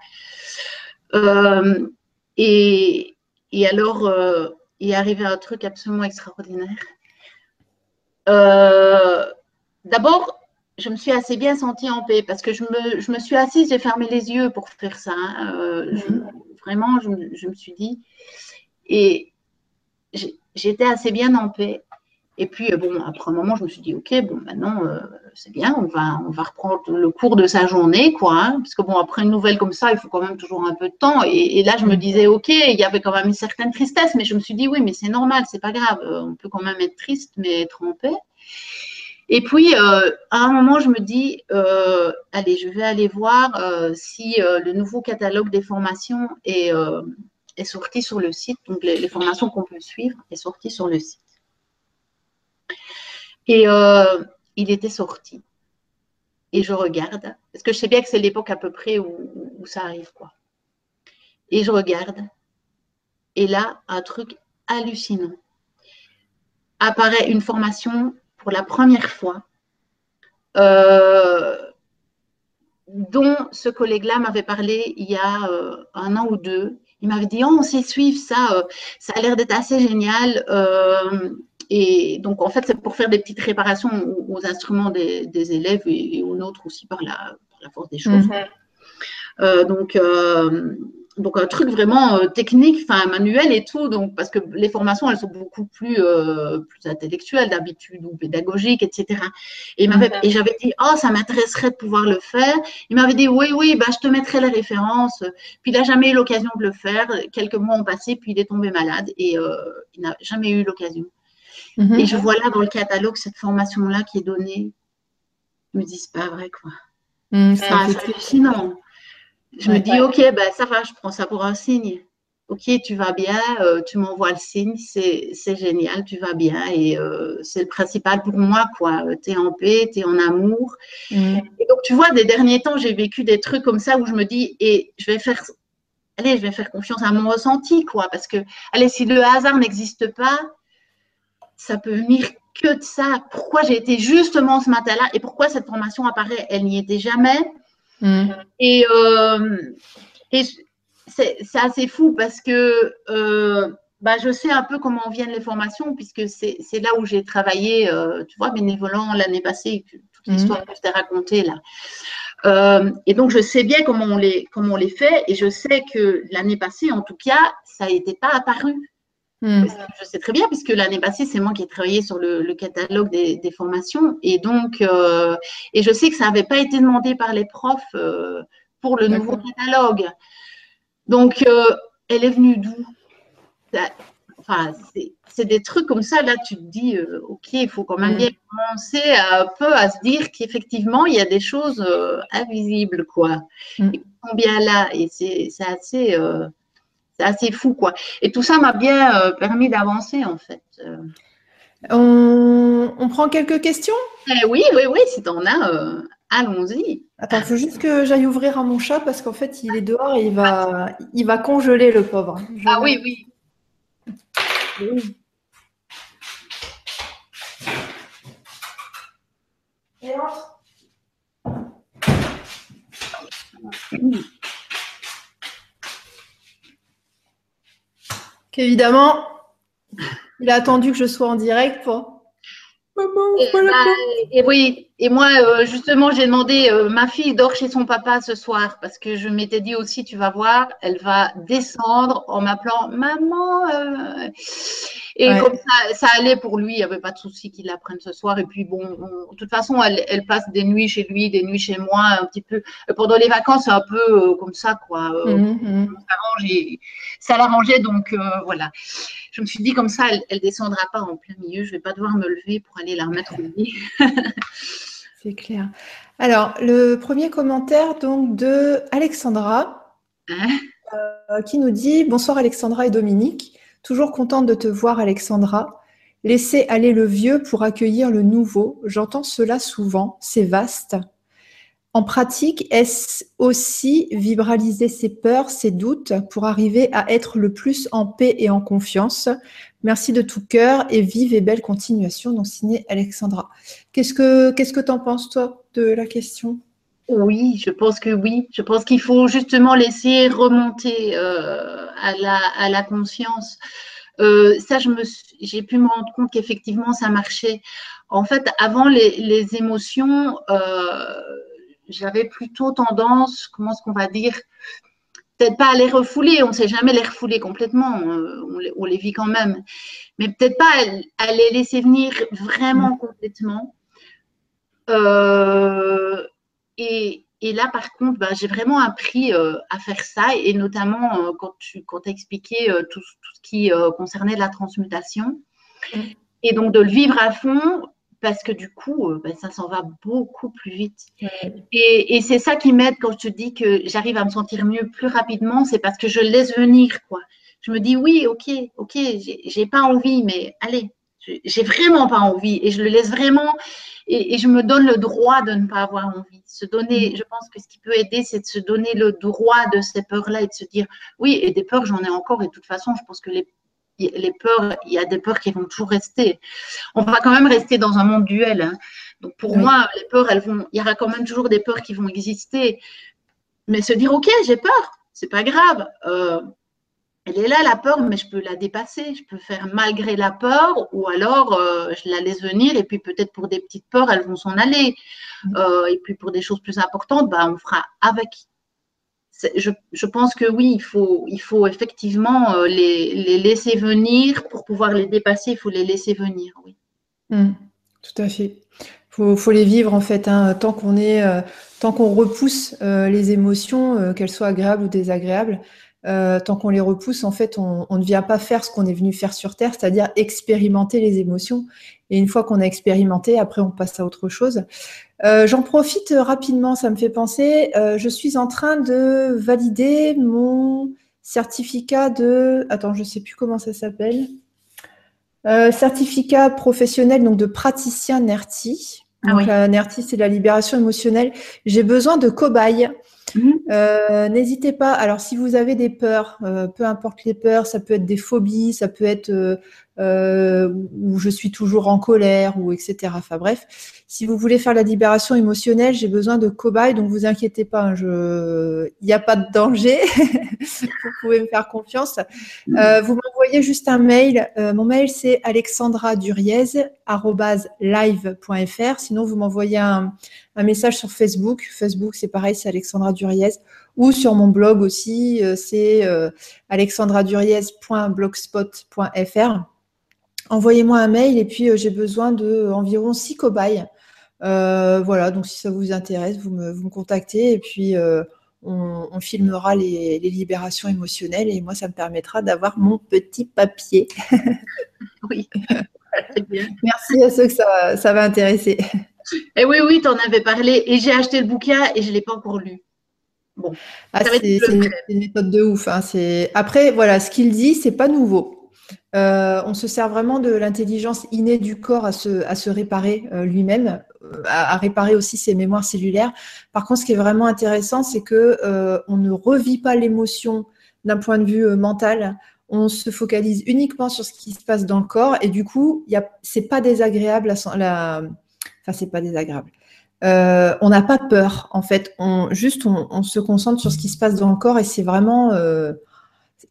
et, et alors, euh, il est arrivé un truc absolument extraordinaire. Euh, d'abord, je me suis assez bien sentie en paix parce que je me, je me suis assise, j'ai fermé les yeux pour faire ça. Hein. Euh, mhm. vraiment, je, je, me suis dit. Et j'étais assez bien en paix. Et puis, euh, bon, après un moment, je me suis dit, OK, bon, maintenant, euh, c'est bien, on va, on va reprendre le cours de sa journée, quoi. Hein, parce que, bon, après une nouvelle comme ça, il faut quand même toujours un peu de temps. Et, là, je me disais, OK, il y avait quand même une certaine tristesse, mais je me suis dit, oui, mais c'est normal, c'est pas grave. Euh, on peut quand même être triste, mais être en paix. Et puis, à un moment, je me dis, allez, je vais aller voir si le nouveau catalogue des formations est, sorti sur le site. Donc, les, les formations qu'on peut suivre est sorti sur le site. Et euh, il était sorti. Et je regarde, parce que je sais bien que c'est l'époque à peu près où, ça arrive, quoi. Et je regarde. Et là, un truc hallucinant. Apparaît une formation pour la première fois, euh, dont ce collègue-là m'avait parlé il y a euh, un an ou deux. Il m'avait dit, oh, on sait suivre ça, ça a l'air d'être assez génial. Et donc, en fait, c'est pour faire des petites réparations aux, instruments des, élèves et, aux nôtres aussi par la, force des choses. Mhm. Euh, donc, euh, donc, un truc vraiment euh, technique, enfin manuel et tout. Donc, parce que les formations, elles sont beaucoup plus, plus intellectuelles d'habitude ou pédagogiques, etc. Et, mhm. et j'avais dit, oh, ça m'intéresserait de pouvoir le faire. Il m'avait dit, oui, oui, bah, je te mettrai les références. Puis, il n'a jamais eu l'occasion de le faire. Quelques mois ont passé, puis il est tombé malade et il n'a jamais eu l'occasion. Mhm. Et je vois là dans le catalogue cette formation-là qui est donnée. Je me dis, c'est pas vrai, quoi. Mhm, c'est hallucinant. Je me dis, ok, ben, ça va, je prends ça pour un signe. Ok, tu vas bien, euh, tu m'envoies le signe, c'est génial, tu vas bien. Et euh, c'est le principal pour moi, quoi. Tu es en paix, tu es en amour. Mhm. Et donc, tu vois, des derniers temps, j'ai vécu des trucs comme ça où je me dis, et je vais faire allez, je vais faire confiance à mon ressenti, quoi. Parce que, allez, si le hasard n'existe pas, ça peut venir que de ça. Pourquoi j'ai été justement ce matin-là et pourquoi cette formation apparaît Elle n'y était jamais. Mm. Et, euh, c'est assez fou parce que euh, bah, je sais un peu comment viennent les formations puisque c'est là où j'ai travaillé, euh, tu vois, bénévolant l'année passée, toute l'histoire mm. que je t'ai racontée là. et donc, je sais bien comment on, les, comment on les fait et je sais que l'année passée, en tout cas, ça n'était pas apparu. Hmm. Je sais très bien, puisque l'année passée, c'est moi qui ai travaillé sur le, catalogue des, formations. Et donc, euh, et je sais que ça n'avait pas été demandé par les profs euh, pour le nouveau catalogue. Donc, euh, elle est venue d'où? Enfin, c'est des trucs comme ça. Là, tu te dis, euh, ok, il faut quand même mm. bien commencer un peu à se dire qu'effectivement, il y a des choses euh, invisibles, quoi, mm. qui sont bien là? Et c'est assez, euh, assez fou, quoi. Et tout ça m'a bien permis d'avancer, en fait. On, on, prend quelques questions? Eh Oui, oui, oui, si tu en as. Allons-y. Attends, il faut juste que j'aille ouvrir à mon chat parce qu'en fait, il est dehors et il va, il va congeler le pauvre. ah oui, oui. Et entre. Évidemment, il a attendu que je sois en direct pour. Maman, voilà. et oui, et moi, euh, justement, j'ai demandé, euh, ma fille dort chez son papa ce soir parce que je m'étais dit aussi, tu vas voir, elle va descendre en m'appelant maman. Euh. Et comme ça, ça allait pour lui, il n'y avait pas de souci qu'il la prenne ce soir. Et puis bon, de toute façon, elle, elle, passe des nuits chez lui, des nuits chez moi, un petit peu. Pendant les vacances, c'est un peu comme ça, quoi. Mmh, mmh. Ça l'arrangeait, donc voilà. Je me suis dit comme ça, elle, ne descendra pas en plein milieu. Je vais pas devoir me lever pour aller la remettre au lit. C'est clair. Alors, le premier commentaire donc de Alexandra hein? euh, qui nous dit Bonsoir Alexandra et Dominique. Toujours contente de te voir, Alexandra. Laissez aller le vieux pour accueillir le nouveau. J'entends cela souvent. C'est vaste. En pratique, est-ce aussi vibraliser ses peurs, ses doutes pour arriver à être le plus en paix et en confiance? Merci de tout cœur et vive et belle continuation. Donc, signé Alexandra. Qu'est-ce que qu'est-ce que en penses, toi, de la question? Oui, je pense que oui. Je pense qu'il faut justement laisser remonter euh, à, la, à la conscience. Euh, ça, j'ai pu me rendre compte qu'effectivement, ça marchait. En fait, avant les, les émotions, euh, j'avais plutôt tendance, comment est-ce qu'on va dire, peut-être pas à les refouler, on ne sait jamais les refouler complètement, euh, on les, vit quand même, mais peut-être pas à, les laisser venir vraiment mm. complètement. Euh, et, là, par contre, bah, j'ai vraiment appris euh, à faire ça, et notamment quand tu quand as expliqué tout, tout, ce qui concernait la transmutation. Mm. Et donc de le vivre à fond, parce que du coup, euh, ben, ça s'en va beaucoup plus vite. Et, c'est ça qui m'aide quand je te dis que j'arrive à me sentir mieux plus rapidement, c'est parce que je laisse venir, quoi. Je me dis oui, ok, ok, j'ai pas envie, mais allez, j'ai vraiment pas envie et je le laisse vraiment et, je me donne le droit de ne pas avoir envie. Se donner, mm. je pense que ce qui peut aider, c'est de se donner le droit de ces peurs-là et de se dire oui, et des peurs, j'en ai encore et de toute façon, je pense que les les peurs, il y a des peurs qui vont toujours rester. On va quand même rester dans un monde duel. Hein. Donc pour moi, les peurs, elles vont, il y aura quand même toujours des peurs qui vont exister. Mais se dire, ok, j'ai peur, c'est pas grave. Euh, elle est là la peur, mais je peux la dépasser. Je peux faire malgré la peur, ou alors euh, je la laisse venir. Et puis peut-être pour des petites peurs, elles vont s'en aller. Mm. Euh, et puis pour des choses plus importantes, bah, on fera avec je, pense que oui, il faut, il faut effectivement euh, les, laisser venir pour pouvoir les dépasser. Il faut les laisser venir, oui. Mmh, tout à fait. Il faut, les vivre en fait. Hein, tant qu'on est, euh, tant qu'on repousse euh, les émotions, qu'elles soient agréables ou désagréables, tant qu'on les repousse, en fait, on, ne vient pas faire ce qu'on est venu faire sur Terre, c'est-à-dire expérimenter les émotions. Et une fois qu'on a expérimenté, après, on passe à autre chose. Euh, j'en profite rapidement, ça me fait penser. Euh, je suis en train de valider mon certificat de. Attends, je ne sais plus comment ça s'appelle. Euh, certificat professionnel donc de praticien NERTI. Ah donc, NERTI, c'est la libération émotionnelle. J'ai besoin de cobayes. Mhm. N'hésitez pas. Alors, si vous avez des peurs, peu importe les peurs, ça peut être des phobies, ça peut être euh, où je suis toujours en colère, ou etc. Enfin bref, si vous voulez faire la libération émotionnelle, j'ai besoin de cobayes, donc vous inquiétez pas, hein, je... il n'y a pas de danger, vous pouvez me faire confiance. Euh, vous juste un mail, euh, mon mail c'est alexandraduriez.live.fr, sinon vous m'envoyez un, message sur Facebook, Facebook c'est pareil, c'est Alexandra Duriez, ou sur mon blog aussi, euh, c'est euh, alexandraduriez.blogspot.fr envoyez-moi un mail et puis euh, j'ai besoin de environ six cobayes. Voilà, donc si ça vous intéresse, vous me, contactez et puis on, filmera les, libérations émotionnelles et moi, ça me permettra d'avoir mon petit papier. oui, bien. Merci à ceux que ça, va intéresser. Et eh oui, oui, tu en avais parlé et j'ai acheté le bouquin et je ne l'ai pas encore lu. Bon, ah, c'est une méthode de ouf. Hein. Après, voilà, ce qu'il dit, c'est pas nouveau. Euh, on se sert vraiment de l'intelligence innée du corps à se, réparer euh, lui-même, euh, à, réparer aussi ses mémoires cellulaires. Par contre, ce qui est vraiment intéressant, c'est que on ne revit pas l'émotion d'un point de vue mental. On se focalise uniquement sur ce qui se passe dans le corps et du coup, c'est pas désagréable. Pas désagréable. on n'a pas peur, en fait. On, juste, on, se concentre sur ce qui se passe dans le corps et c'est vraiment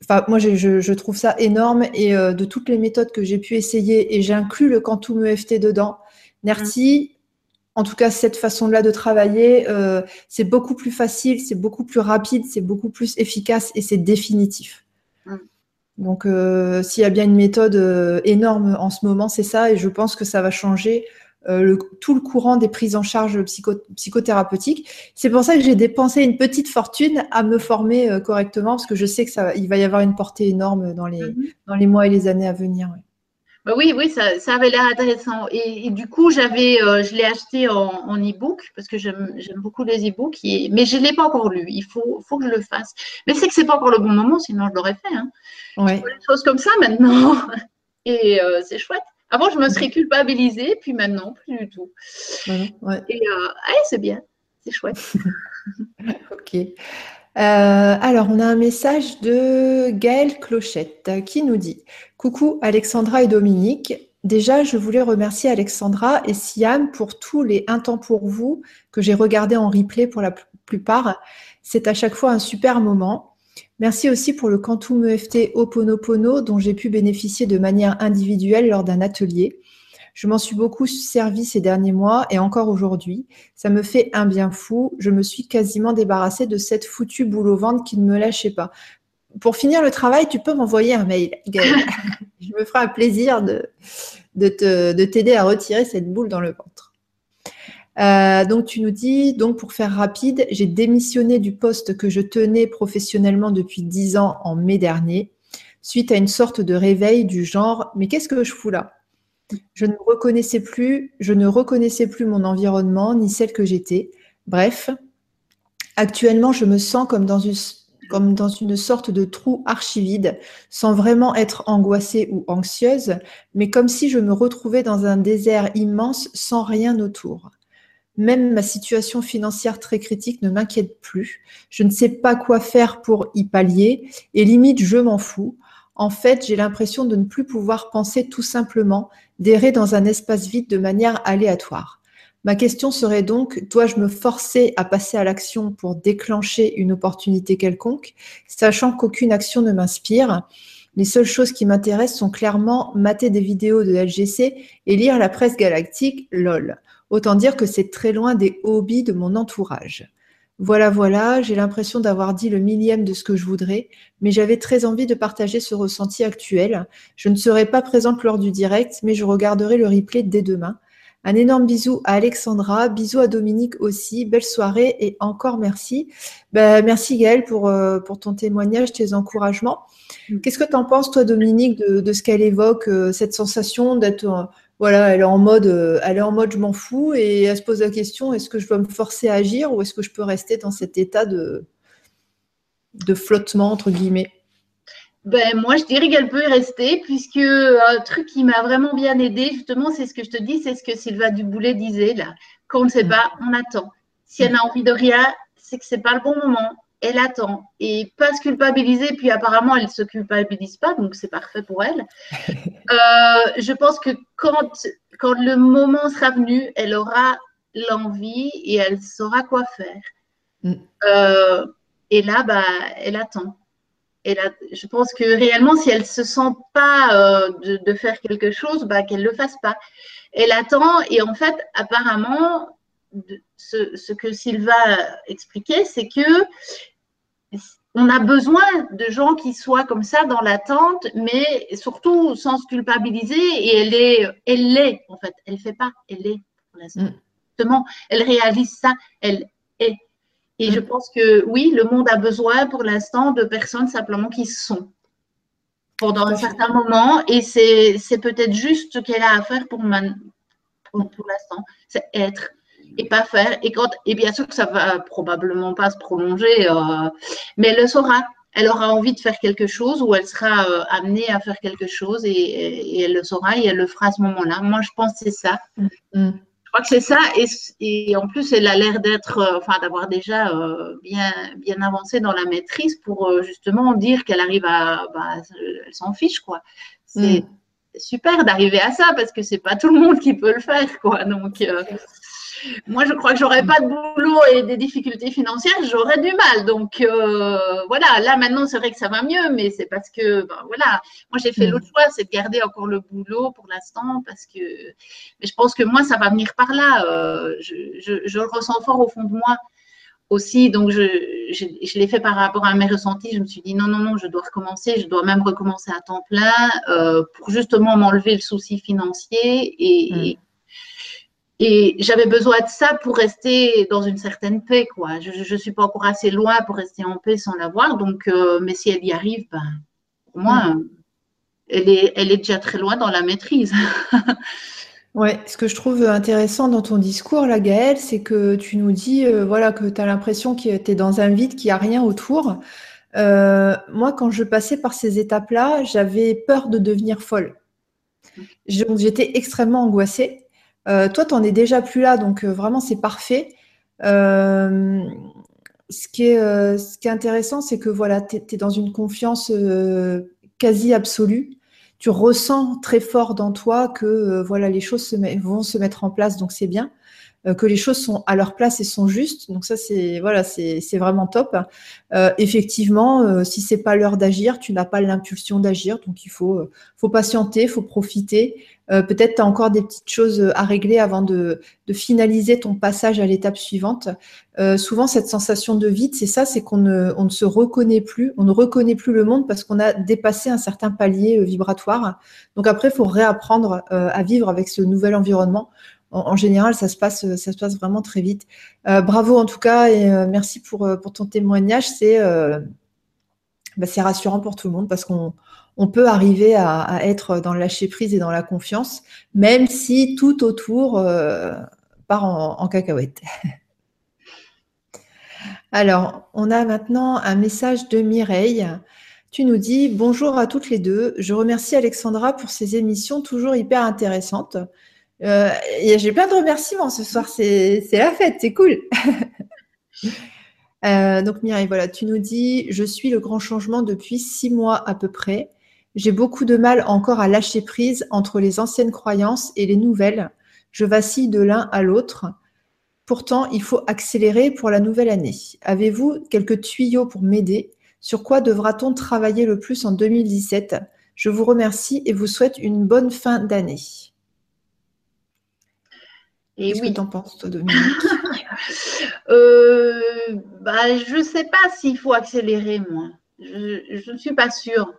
Enfin, moi, je, trouve ça énorme et euh, de toutes les méthodes que j'ai pu essayer, et j'inclus le Quantum EFT dedans, NERTI, en tout cas, cette façon-là de travailler, euh, c'est beaucoup plus facile, c'est beaucoup plus rapide, c'est beaucoup plus efficace et c'est définitif. Donc, euh, s'il y a bien une méthode énorme en ce moment, c'est ça, et je pense que ça va changer euh, tout le courant des prises en charge psychothérapeutiques. C'est pour ça que j'ai dépensé une petite fortune à me former euh, correctement, parce que je sais que ça, il va y avoir une portée énorme dans les, mhm. dans les mois et les années à venir. Bah oui, oui, ça, avait l'air intéressant. Et, du coup, j'avais, euh, je l'ai acheté en, e-book parce que j'aime beaucoup les e-books, mais je ne l'ai pas encore lu. Il faut, faut que je le fasse. Mais c'est que ce n'est pas encore le bon moment, sinon je l'aurais fait. Hein. Ouais. des choses comme ça maintenant. Et c'est chouette. Avant, je me serais culpabilisée, puis maintenant, plus du tout. Et euh, c'est bien, c'est chouette. ok. Euh, alors, on a un message de Gaëlle Clochette qui nous dit Coucou Alexandra et Dominique. Déjà, je voulais remercier Alexandra et Siam pour tous les Un temps pour vous que j'ai regardé en replay pour la plupart. C'est à chaque fois un super moment. Merci aussi pour le Quantum EFT Oponopono dont j'ai pu bénéficier de manière individuelle lors d'un atelier. Je m'en suis beaucoup servi ces derniers mois et encore aujourd'hui. Ça me fait un bien fou. Je me suis quasiment débarrassée de cette foutue boule au ventre qui ne me lâchait pas. Pour finir le travail, tu peux m'envoyer un mail, Je me ferai un plaisir de, de t'aider à retirer cette boule dans le ventre. Euh, donc tu nous dis, donc pour faire rapide, j'ai démissionné du poste que je tenais professionnellement depuis dix ans en mai dernier, suite à une sorte de réveil du genre, mais qu'est-ce que je fous là? Je ne reconnaissais plus, je ne reconnaissais plus mon environnement ni celle que j'étais. Bref, actuellement, je me sens comme dans une sorte de trou archivide, sans vraiment être angoissée ou anxieuse, mais comme si je me retrouvais dans un désert immense sans rien autour. Même ma situation financière très critique ne m'inquiète plus. Je ne sais pas quoi faire pour y pallier et limite je m'en fous. En fait, j'ai l'impression de ne plus pouvoir penser tout simplement, d'errer dans un espace vide de manière aléatoire. Ma question serait donc, dois-je me forcer à passer à l'action pour déclencher une opportunité quelconque, sachant qu'aucune action ne m'inspire? Les seules choses qui m'intéressent sont clairement mater des vidéos de LGC et lire la presse galactique, lol. Autant dire que c'est très loin des hobbies de mon entourage. Voilà, voilà, j'ai l'impression d'avoir dit le millième de ce que je voudrais, mais j'avais très envie de partager ce ressenti actuel. Je ne serai pas présente lors du direct, mais je regarderai le replay dès demain. Un énorme bisou à Alexandra, bisous à Dominique aussi, belle soirée et encore merci. Ben, merci Gaëlle pour, euh, pour ton témoignage, tes encouragements. Mm. Qu'est-ce que tu en penses, toi, Dominique, de, ce qu'elle évoque, euh, cette sensation d'être voilà, elle est en mode, euh, elle est en mode je m'en fous et elle se pose la question est-ce que je dois me forcer à agir ou est-ce que je peux rester dans cet état de, de flottement entre guillemets? Ben, moi, je dirais qu'elle peut y rester, puisque un truc qui m'a vraiment bien aidé, justement, c'est ce que je te dis, c'est ce que Sylvain Duboulet disait, là. Quand on ne sait pas, on attend. Si elle a envie de rien, c'est que ce n'est pas le bon moment elle attend et pas se culpabiliser. Puis apparemment, elle ne se culpabilise pas, donc c'est parfait pour elle. Euh, je pense que quand, quand le moment sera venu, elle aura l'envie et elle saura quoi faire. Mm. Euh, et là, bah, elle attend. Et là, je pense que réellement, si elle ne se sent pas euh, de, faire quelque chose, bah, qu'elle ne le fasse pas. Elle attend et en fait, apparemment, ce, ce, que Sylva expliquait, c'est que on a besoin de gens qui soient comme ça dans l'attente, mais surtout sans se culpabiliser. Et elle est, elle l'est en fait. Elle fait pas, elle est pour l'instant. Mm. Justement, elle réalise ça, elle est. Et je pense que oui, le monde a besoin pour l'instant de personnes simplement qui sont pendant un certain moment. Et c'est peut-être juste ce qu'elle a à faire pour, pour, l'instant. C'est être et pas faire. Et, quand, et bien sûr que ça va probablement pas se prolonger, euh, mais elle le saura. Elle aura envie de faire quelque chose ou elle sera euh, amenée à faire quelque chose et, elle le saura et elle le fera à ce moment-là. Moi, je pense que c'est ça. Mm que c'est ça. Et, en plus, elle a l'air d'être, euh, enfin, d'avoir déjà euh, bien, bien avancé dans la maîtrise pour euh, justement dire qu'elle arrive à, bah, elle s'en fiche, quoi. C'est mm. super d'arriver à ça parce que c'est pas tout le monde qui peut le faire, quoi. Donc, moi, je crois que j'aurais pas de boulot et des difficultés financières, j'aurais du mal. Donc euh, voilà, là maintenant, c'est vrai que ça va mieux, mais c'est parce que ben, voilà, moi j'ai fait mm. l'autre choix, c'est de garder encore le boulot pour l'instant parce que, mais je pense que moi ça va venir par là. Euh, je, je, le ressens fort au fond de moi aussi. Donc, je, je, l'ai fait par rapport à mes ressentis. Je me suis dit non, non, non, je dois recommencer. Je dois même recommencer à temps plein euh, pour justement m'enlever le souci financier et, mm. Et j'avais besoin de ça pour rester dans une certaine paix, quoi. Je ne suis pas encore assez loin pour rester en paix sans l'avoir. Donc, euh, mais si elle y arrive, ben, pour moi, mm. elle, est, elle est déjà très loin dans la maîtrise. ouais, ce que je trouve intéressant dans ton discours, là, Gaëlle, c'est que tu nous dis euh, voilà, que tu as l'impression que tu es dans un vide, qu'il n'y a rien autour. Euh, moi, quand je passais par ces étapes-là, j'avais peur de devenir folle. Mm. J'étais extrêmement angoissée. Euh, toi, tu n'en es déjà plus là, donc euh, vraiment, c'est parfait. Euh, ce, qui est, intéressant, c'est que voilà, tu es, dans une confiance quasi absolue. Tu ressens très fort dans toi que voilà, les choses vont se mettre en place, donc c'est bien. Euh, que les choses sont à leur place et sont justes. Donc ça, c'est voilà, c'est vraiment top. Euh, effectivement, euh, si c'est pas l'heure d'agir, tu n'as pas l'impulsion d'agir, donc il faut, faut patienter, faut profiter. Peut-être tu as encore des petites choses à régler avant de, de finaliser ton passage à l'étape suivante. souvent, cette sensation de vide, c'est ça, c'est qu'on ne, on ne se reconnaît plus, on ne reconnaît plus le monde parce qu'on a dépassé un certain palier vibratoire. Donc après, il faut réapprendre à vivre avec ce nouvel environnement en, général, ça se passe, ça se passe vraiment très vite. Euh, bravo en tout cas et euh, merci pour, euh, pour, ton témoignage. C'est bah, rassurant pour tout le monde parce qu'on on peut arriver à, être dans le lâcher prise et dans la confiance, même si tout autour part en, en cacahuète. Alors, on a maintenant un message de Mireille. Tu nous dis bonjour à toutes les deux. Je remercie Alexandra pour ses émissions toujours hyper intéressantes. Euh, j'ai plein de remerciements ce soir, c'est la fête, c'est cool. Euh, donc Mireille, voilà, tu nous dis, je suis le grand changement depuis six mois à peu près. J'ai beaucoup de mal encore à lâcher prise entre les anciennes croyances et les nouvelles. Je vacille de l'un à l'autre. Pourtant, il faut accélérer pour la nouvelle année. Avez-vous quelques tuyaux pour m'aider? Sur quoi devra-t-on travailler le plus en 2017 Je vous remercie et vous souhaite une bonne fin d'année. Et Qu'est-ce oui. que tu en penses, toi, Dominique? Euh, bah, Je ne sais pas s'il faut accélérer, moi. Je ne suis pas sûre.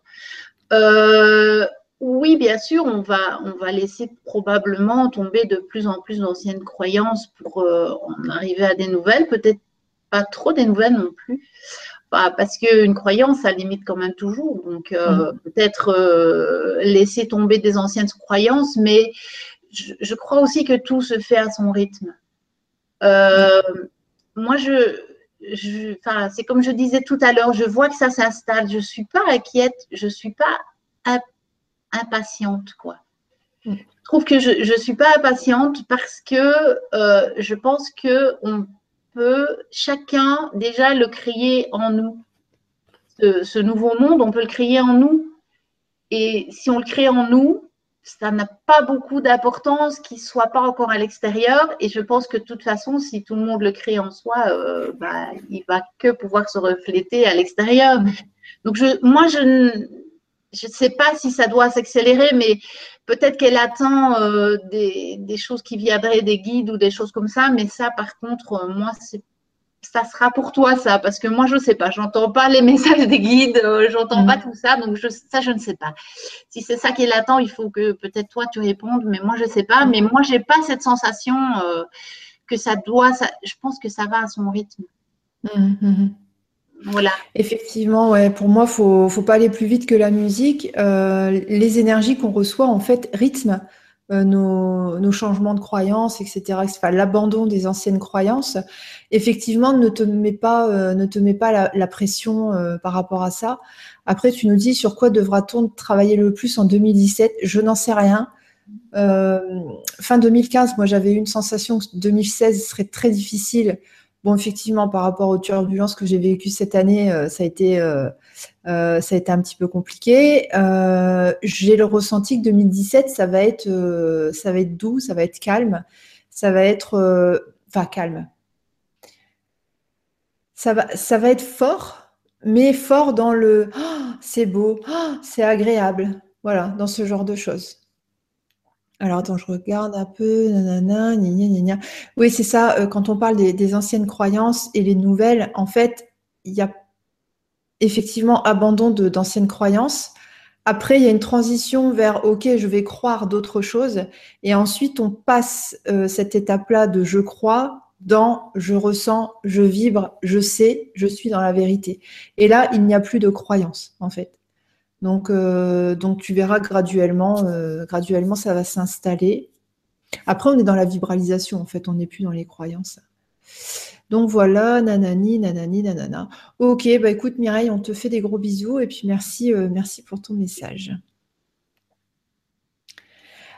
Euh, oui, bien sûr, on va, on va laisser probablement tomber de plus en plus d'anciennes croyances pour euh, en arriver à des nouvelles. Peut-être pas trop des nouvelles non plus. Bah, parce qu'une croyance, ça limite quand même toujours. Donc, euh, mm. peut-être euh, laisser tomber des anciennes croyances, mais je, crois aussi que tout se fait à son rythme. Euh, moi, je, c'est comme je disais tout à l'heure, je vois que ça s'installe. Je ne suis pas inquiète, je ne suis pas impatiente, quoi. Mm. Je trouve que je ne suis pas impatiente parce que euh, je pense que on peut chacun déjà le créer en nous. ce nouveau monde, on peut le créer en nous. Et si on le crée en nous, ça n'a pas beaucoup d'importance qu'il ne soit pas encore à l'extérieur. Et je pense que de toute façon, si tout le monde le crée en soi, euh, bah, il va que pouvoir se refléter à l'extérieur. Donc, je, moi, je ne sais pas si ça doit s'accélérer, mais peut-être qu'elle attend euh, des, des, choses qui viendraient des guides ou des choses comme ça. Mais ça, par contre, euh, moi, c'est ça sera pour toi ça Parce que moi, je ne sais pas. J'entends pas les messages des guides, euh, j'entends pas mm. tout ça. Donc, je, ça, je ne sais pas. Si c'est ça qui est latent, il faut que peut-être toi, tu répondes. Mais moi, je ne sais pas. Mais moi, je n'ai pas cette sensation euh, que ça doit. Ça, je pense que ça va à son rythme. Mmh, mmh. Voilà. Effectivement, ouais. Pour moi, faut, faut pas aller plus vite que la musique. Euh, les énergies qu'on reçoit, en fait, rythment euh, nos, changements de croyances, etc. L'abandon des anciennes croyances. Effectivement, ne te mets pas, euh, ne te pas la, pression par rapport à ça. Après, tu nous dis sur quoi devra-t-on travailler le plus en 2017 Je n'en sais rien. fin 2015, moi, j'avais eu une sensation que 2016 serait très difficile Bon, effectivement, par rapport aux turbulences que j'ai vécues cette année, euh, ça, a été, euh, euh, ça a été un petit peu compliqué. j'ai le ressenti que 2017, ça va, être, ça va être doux, ça va être calme, ça va être... Enfin, calme. Ça va, ça va être fort, mais fort dans le oh, c'est beau, oh, c'est agréable. Voilà, dans ce genre de choses. Alors attends, je regarde un peu, nanana, gna gna Oui, c'est ça, euh, quand on parle des, anciennes croyances et les nouvelles, en fait, il y a effectivement abandon d'anciennes croyances. Après, il y a une transition vers OK, je vais croire d'autres choses. Et ensuite, on passe euh, cette étape-là de je crois dans je ressens, je vibre, je sais, je suis dans la vérité. Et là, il n'y a plus de croyance, en fait. Donc, euh, donc tu verras graduellement, euh, graduellement ça va s'installer. Après, on est dans la vibralisation, en fait, on n'est plus dans les croyances. Donc voilà, nanani, nanani, nanana. Ok, bah écoute Mireille, on te fait des gros bisous et puis merci, euh, merci pour ton message.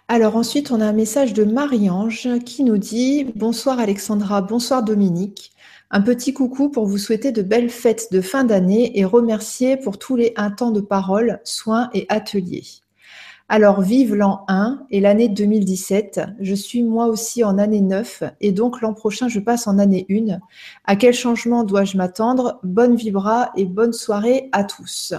Alors ensuite, on a un message de Marie-Ange qui nous dit Bonsoir Alexandra, bonsoir Dominique. Un petit coucou pour vous souhaiter de belles fêtes de fin d'année et remercier pour tous les un temps de parole, soins et ateliers. Alors, vive l'an 1 et l'année 2017. Je suis moi aussi en année 9 et donc l'an prochain, je passe en année 1. À quel changement dois-je m'attendre? Bonne vibra et bonne soirée à tous.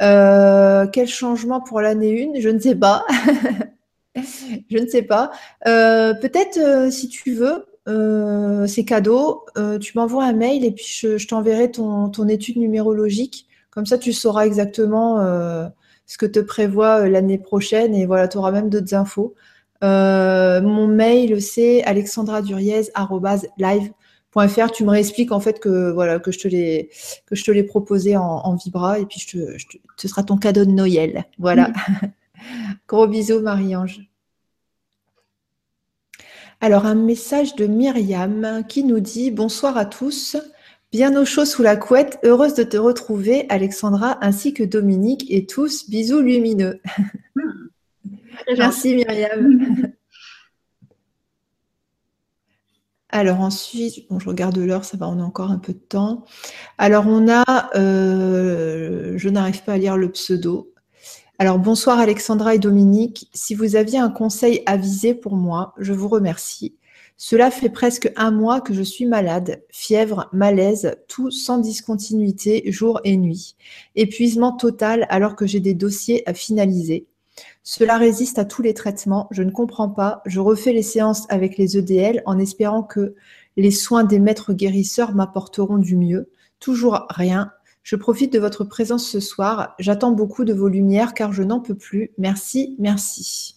Euh, quel changement pour l'année 1 Je ne sais pas. je ne sais pas. Euh, peut-être, euh, si tu veux, euh, c'est cadeau. Tu m'envoies un mail et puis je, t'enverrai ton, étude numérologique. Comme ça, tu sauras exactement ce que te prévoit l'année prochaine et voilà, tu auras même d'autres infos. mon mail, c'est alexandraduriez.live.fr. Tu me réexpliques en fait que voilà que je te l'ai que je te l'ai proposé en, Vibra et puis je te, ce sera ton cadeau de Noël. Voilà. Gros bisous Marie-Ange. Alors, un message de Myriam qui nous dit Bonsoir à tous. Bien au chaud sous la couette, heureuse de te retrouver, Alexandra, ainsi que Dominique et tous. Bisous lumineux. Merci Myriam. Alors ensuite, bon, je regarde l'heure, ça va, on a encore un peu de temps. Alors on a, euh, je n'arrive pas à lire le pseudo. Alors bonsoir Alexandra et Dominique. Si vous aviez un conseil avisé pour moi, je vous remercie. Cela fait presque un mois que je suis malade, fièvre, malaise, tout sans discontinuité, jour et nuit. Épuisement total alors que j'ai des dossiers à finaliser. Cela résiste à tous les traitements, je ne comprends pas, je refais les séances avec les EDL en espérant que les soins des maîtres guérisseurs m'apporteront du mieux. Toujours rien, je profite de votre présence ce soir. J'attends beaucoup de vos lumières car je n'en peux plus. Merci, merci.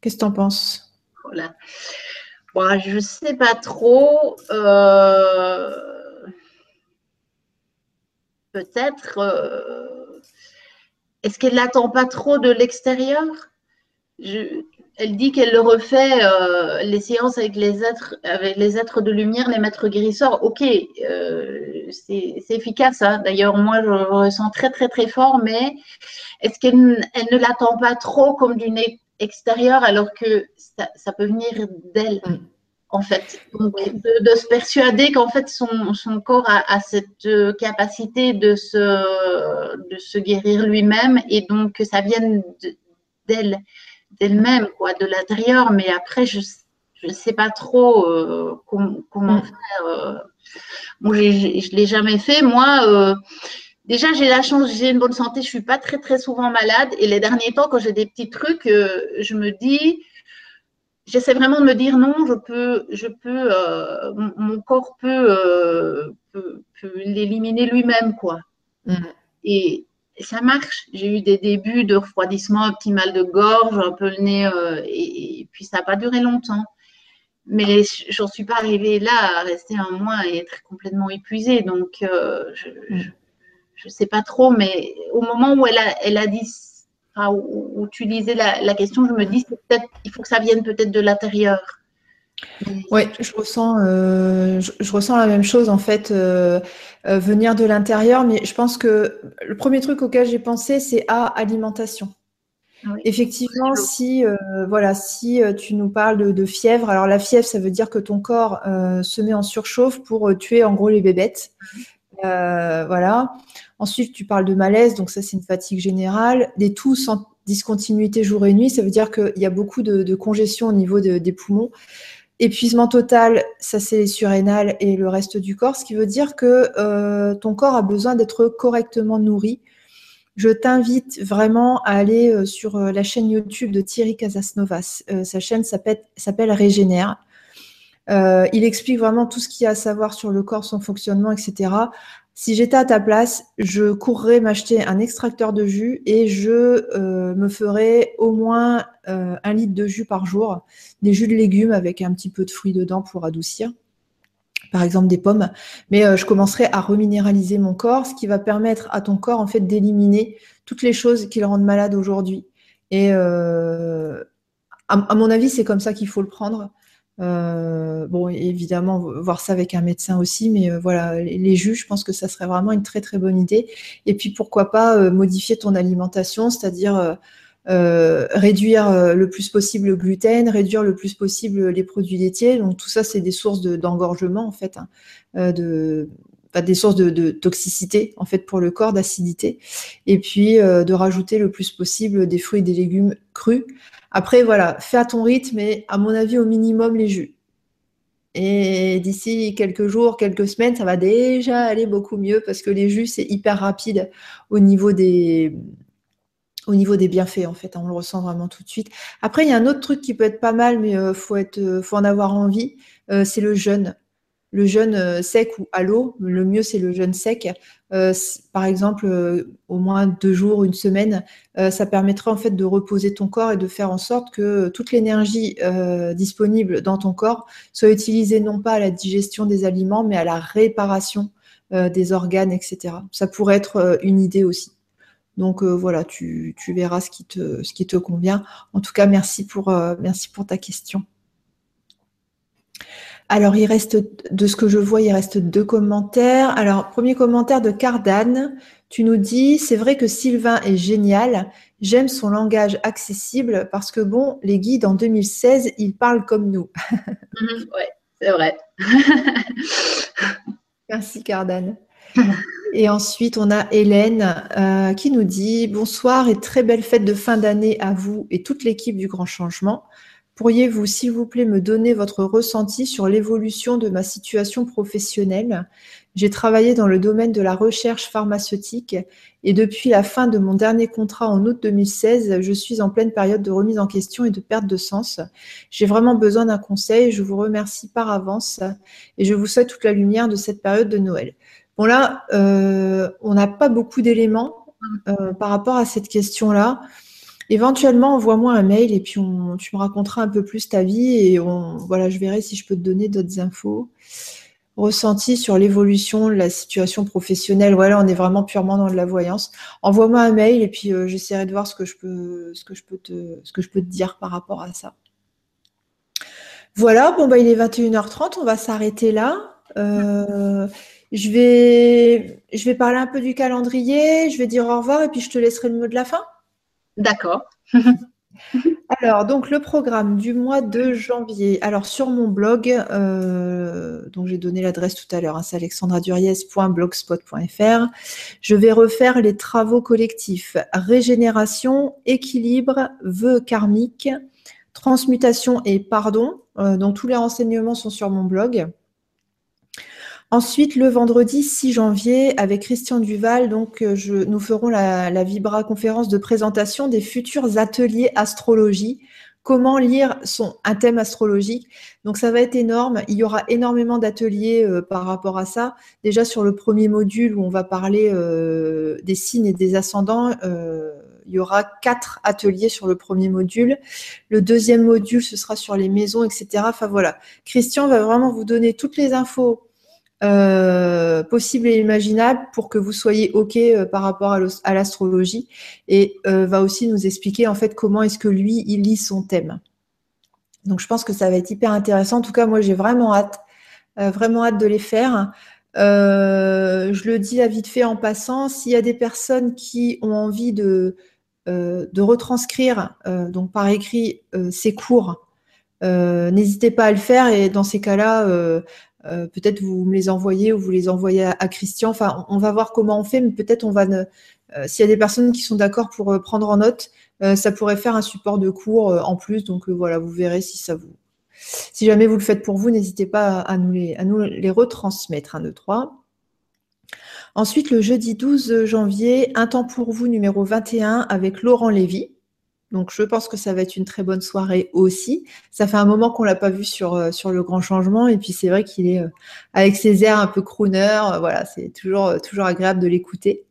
Qu'est-ce que tu en penses? Je ne sais pas trop. Euh, peut-être. Euh, est-ce qu'elle n'attend pas trop de l'extérieur? Elle dit qu'elle le refait euh, les séances avec les êtres, avec les êtres de lumière, les maîtres guérisseurs. Ok, c'est efficace. Hein. D'ailleurs, moi, je le ressens très très très fort. Mais est-ce qu'elle elle ne l'attend pas trop comme d'une extérieure alors que ça, peut venir d'elle mm. en fait. Donc, de, se persuader qu'en fait son, son corps a, a, cette capacité de se, de se guérir lui-même et donc que ça vienne d'elle d'elle-même, quoi, de l'intérieur. Mais après, je ne sais pas trop euh, comment mm. faire. Euh. Bon, je ne l'ai jamais fait. Moi, euh, déjà, j'ai la chance, j'ai une bonne santé. Je ne suis pas très, très souvent malade. Et les derniers temps, quand j'ai des petits trucs, je me dis, j'essaie vraiment de me dire non, je peux, je peux, mon corps peut, peut, l'éliminer lui-même, quoi. Mm. Et, ça marche. J'ai eu des débuts de refroidissement, un petit mal de gorge, un peu le nez, euh, et, puis ça n'a pas duré longtemps. mais j'en suis pas arrivée là à rester un mois et être complètement épuisée. Donc, je, ne sais pas trop, mais au moment où elle a, elle a dit, où, tu lisais la, la, question, je me dis, peut-être, il faut que ça vienne peut-être de l'intérieur. Oui, je ressens, euh, je, ressens la même chose en fait, euh, euh, venir de l'intérieur, mais je pense que le premier truc auquel j'ai pensé, c'est à alimentation. Effectivement, si voilà, si tu nous parles de, fièvre, alors la fièvre, ça veut dire que ton corps se met en surchauffe pour tuer en gros les bébêtes. Voilà. Ensuite, tu parles de malaise, donc ça c'est une fatigue générale, des toux sans discontinuité jour et nuit, ça veut dire qu'il y a beaucoup de, congestion au niveau des poumons. Épuisement total, ça c'est les surrénales et le reste du corps, ce qui veut dire que euh, ton corps a besoin d'être correctement nourri. Je t'invite vraiment à aller euh, sur euh, la chaîne YouTube de Thierry Casasnovas. sa chaîne s'appelle Régénère. Il explique vraiment tout ce qu'il y a à savoir sur le corps, son fonctionnement, etc. Si j'étais à ta place, je courrais m'acheter un extracteur de jus et je euh, me ferais au moins euh, un litre de jus par jour, des jus de légumes avec un petit peu de fruits dedans pour adoucir, par exemple des pommes. Mais euh, je commencerai à reminéraliser mon corps, ce qui va permettre à ton corps en fait d'éliminer toutes les choses qui le rendent malade aujourd'hui. Et à, mon avis, c'est comme ça qu'il faut le prendre. Euh, bon, évidemment, voir ça avec un médecin aussi, mais euh, voilà, les, juges, je pense que ça serait vraiment une très très bonne idée. Et puis pourquoi pas euh, modifier ton alimentation, c'est-à-dire réduire le plus possible le gluten, réduire le plus possible les produits laitiers. Donc tout ça, c'est des sources d'engorgement en fait, hein, de des sources de, toxicité en fait pour le corps, d'acidité, et puis de rajouter le plus possible des fruits et des légumes crus après, voilà, fais à ton rythme et à mon avis, au minimum, les jus. Et d'ici quelques jours, quelques semaines, ça va déjà aller beaucoup mieux parce que les jus, c'est hyper rapide au niveau des, au niveau des bienfaits, en fait. On le ressent vraiment tout de suite. Après, il y a un autre truc qui peut être pas mal, mais euh, faut, euh, faut en avoir envie, euh, c'est le jeûne le jeûne euh, sec ou à l'eau. Le mieux, c'est le jeûne sec. Euh, par exemple, euh, au moins deux jours, une semaine, ça permettrait en fait de reposer ton corps et de faire en sorte que toute l'énergie disponible dans ton corps soit utilisée non pas à la digestion des aliments, mais à la réparation des organes, etc. Ça pourrait être une idée aussi. Donc voilà, tu, verras ce qui, te, ce qui te convient. En tout cas, merci pour, merci pour ta question. Alors, il reste, de ce que je vois, il reste deux commentaires. Alors, premier commentaire de Cardane. Tu nous dis, c'est vrai que Sylvain est génial. J'aime son langage accessible parce que, bon, les guides en 2016, ils parlent comme nous. Mhm, oui, c'est vrai. Merci, Cardane. Et ensuite, on a Hélène euh, qui nous dit Bonsoir et très belle fête de fin d'année à vous et toute l'équipe du Grand Changement. Pourriez-vous, s'il vous plaît, me donner votre ressenti sur l'évolution de ma situation professionnelle? J'ai travaillé dans le domaine de la recherche pharmaceutique et depuis la fin de mon dernier contrat en août 2016, je suis en pleine période de remise en question et de perte de sens. J'ai vraiment besoin d'un conseil. Je vous remercie par avance et je vous souhaite toute la lumière de cette période de Noël. Bon là, euh, on n'a pas beaucoup d'éléments euh, par rapport à cette question-là. Éventuellement, envoie-moi un mail et puis tu me raconteras un peu plus ta vie et voilà, je verrai si je peux te donner d'autres infos. Ressenti sur l'évolution de la situation professionnelle. Voilà, on est vraiment purement dans de la voyance. Envoie-moi un mail et puis euh, j'essaierai de voir ce que je peux, ce que je peux te, ce que je peux te dire par rapport à ça. Voilà, bon bah il est 21h30, on va s'arrêter là. Euh, je vais, je vais parler un peu du calendrier, je vais dire au revoir et puis je te laisserai le mot de la fin. D'accord. Alors, donc le programme du mois de janvier. Alors, sur mon blog, euh, dont j'ai donné l'adresse tout à l'heure, hein, c'est alexandraduriez.blogspot.fr, je vais refaire les travaux collectifs régénération, équilibre, vœux karmiques, transmutation et pardon. Euh, donc, tous les renseignements sont sur mon blog. Ensuite, le vendredi 6 janvier, avec Christian Duval, donc, euh, je, nous ferons la, la, Vibra conférence de présentation des futurs ateliers astrologie. Comment lire son, un thème astrologique? Donc, ça va être énorme. Il y aura énormément d'ateliers euh, par rapport à ça. Déjà, sur le premier module où on va parler euh, des signes et des ascendants, il y aura quatre ateliers sur le premier module. Le deuxième module, ce sera sur les maisons, etc. Enfin voilà, Christian va vraiment vous donner toutes les infos euh, possibles et imaginables pour que vous soyez OK euh, par rapport à l'astrologie et va aussi nous expliquer en fait comment est-ce que lui, il lit son thème. Donc je pense que ça va être hyper intéressant. En tout cas, moi j'ai vraiment hâte, vraiment hâte de les faire. Euh, je le dis à vite fait en passant, s'il y a des personnes qui ont envie de, euh, de retranscrire euh, donc par écrit ces cours, n'hésitez pas à le faire et dans ces cas-là, peut-être vous me les envoyez ou vous les envoyez à, Christian. Enfin, on va voir comment on fait, mais peut-être on va s'il y a des personnes qui sont d'accord pour prendre en note, ça pourrait faire un support de cours en plus. Donc voilà, vous verrez si ça vous, si jamais vous le faites pour vous, n'hésitez pas à nous les, à nous les retransmettre. 1, 2, 3. Ensuite, le jeudi 12 janvier, Un temps pour vous numéro 21 avec Laurent Lévy. Donc, je pense que ça va être une très bonne soirée aussi. Ça fait un moment qu'on l'a pas vu sur, euh, sur le grand changement. Et puis, c'est vrai qu'il est euh, avec ses airs un peu crooner. Euh, voilà, c'est toujours, agréable de l'écouter.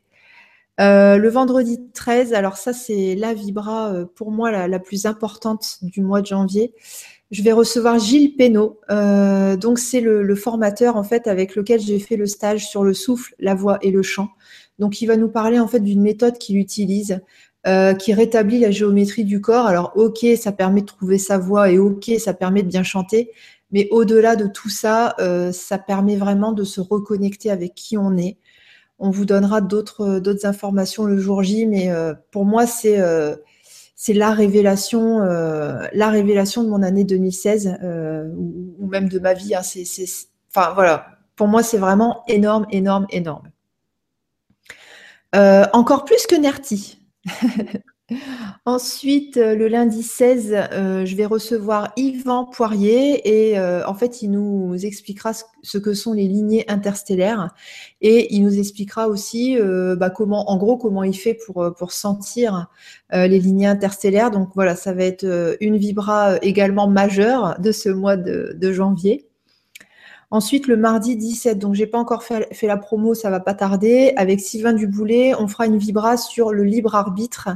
le vendredi 13, alors ça, c'est la vibra pour moi la, la, plus importante du mois de janvier je vais recevoir Gilles Pénaud. Euh, donc, c'est le, formateur en fait avec lequel j'ai fait le stage sur le souffle, la voix et le chant. Donc, il va nous parler en fait d'une méthode qu'il utilise, euh, qui rétablit la géométrie du corps. Alors, ok, ça permet de trouver sa voix et ok, ça permet de bien chanter. Mais au-delà de tout ça, euh, ça permet vraiment de se reconnecter avec qui on est. On vous donnera d'autres d'autres informations le jour J, mais pour moi, c'est c'est la révélation, euh, la révélation de mon année 2016 euh, ou, même de ma vie. Hein. enfin voilà, pour moi c'est vraiment énorme, énorme, énorme. Euh, encore plus que Nerti. Ensuite, euh, le lundi 16, euh, je vais recevoir Yvan Poirier et euh, en fait, il nous expliquera ce que sont les lignées interstellaires et il nous expliquera aussi bah, comment, en gros, comment il fait pour, pour sentir les lignées interstellaires. Donc voilà, ça va être une vibra également majeure de ce mois de, janvier. Ensuite, le mardi 17, donc j'ai pas encore fait, la promo, ça va pas tarder. Avec Sylvain Duboulet, on fera une vibra sur le libre arbitre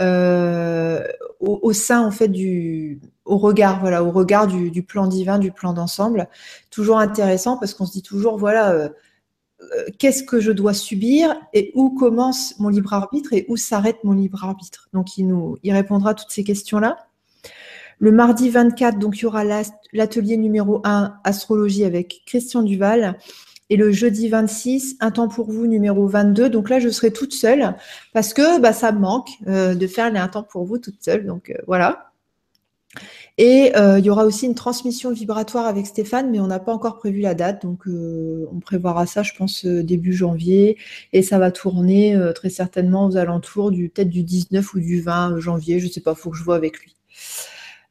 euh, au, sein en fait du au regard voilà au regard du, plan divin du plan d'ensemble. Toujours intéressant parce qu'on se dit toujours voilà euh, euh, qu'est-ce que je dois subir et où commence mon libre arbitre et où s'arrête mon libre arbitre. Donc il nous il répondra à toutes ces questions là le mardi 24 donc il y aura l'atelier numéro 1 astrologie avec Christian Duval et le jeudi 26, un temps pour vous numéro 22. Donc là, je serai toute seule parce que bah, ça me manque euh, de faire les un temps pour vous toute seule. Donc euh, voilà. Et euh, il y aura aussi une transmission vibratoire avec Stéphane, mais on n'a pas encore prévu la date. Donc on prévoira ça, je pense, début janvier. Et ça va tourner très certainement aux alentours du peut-être du 19 ou du 20 janvier. Je ne sais pas, il faut que je vois avec lui.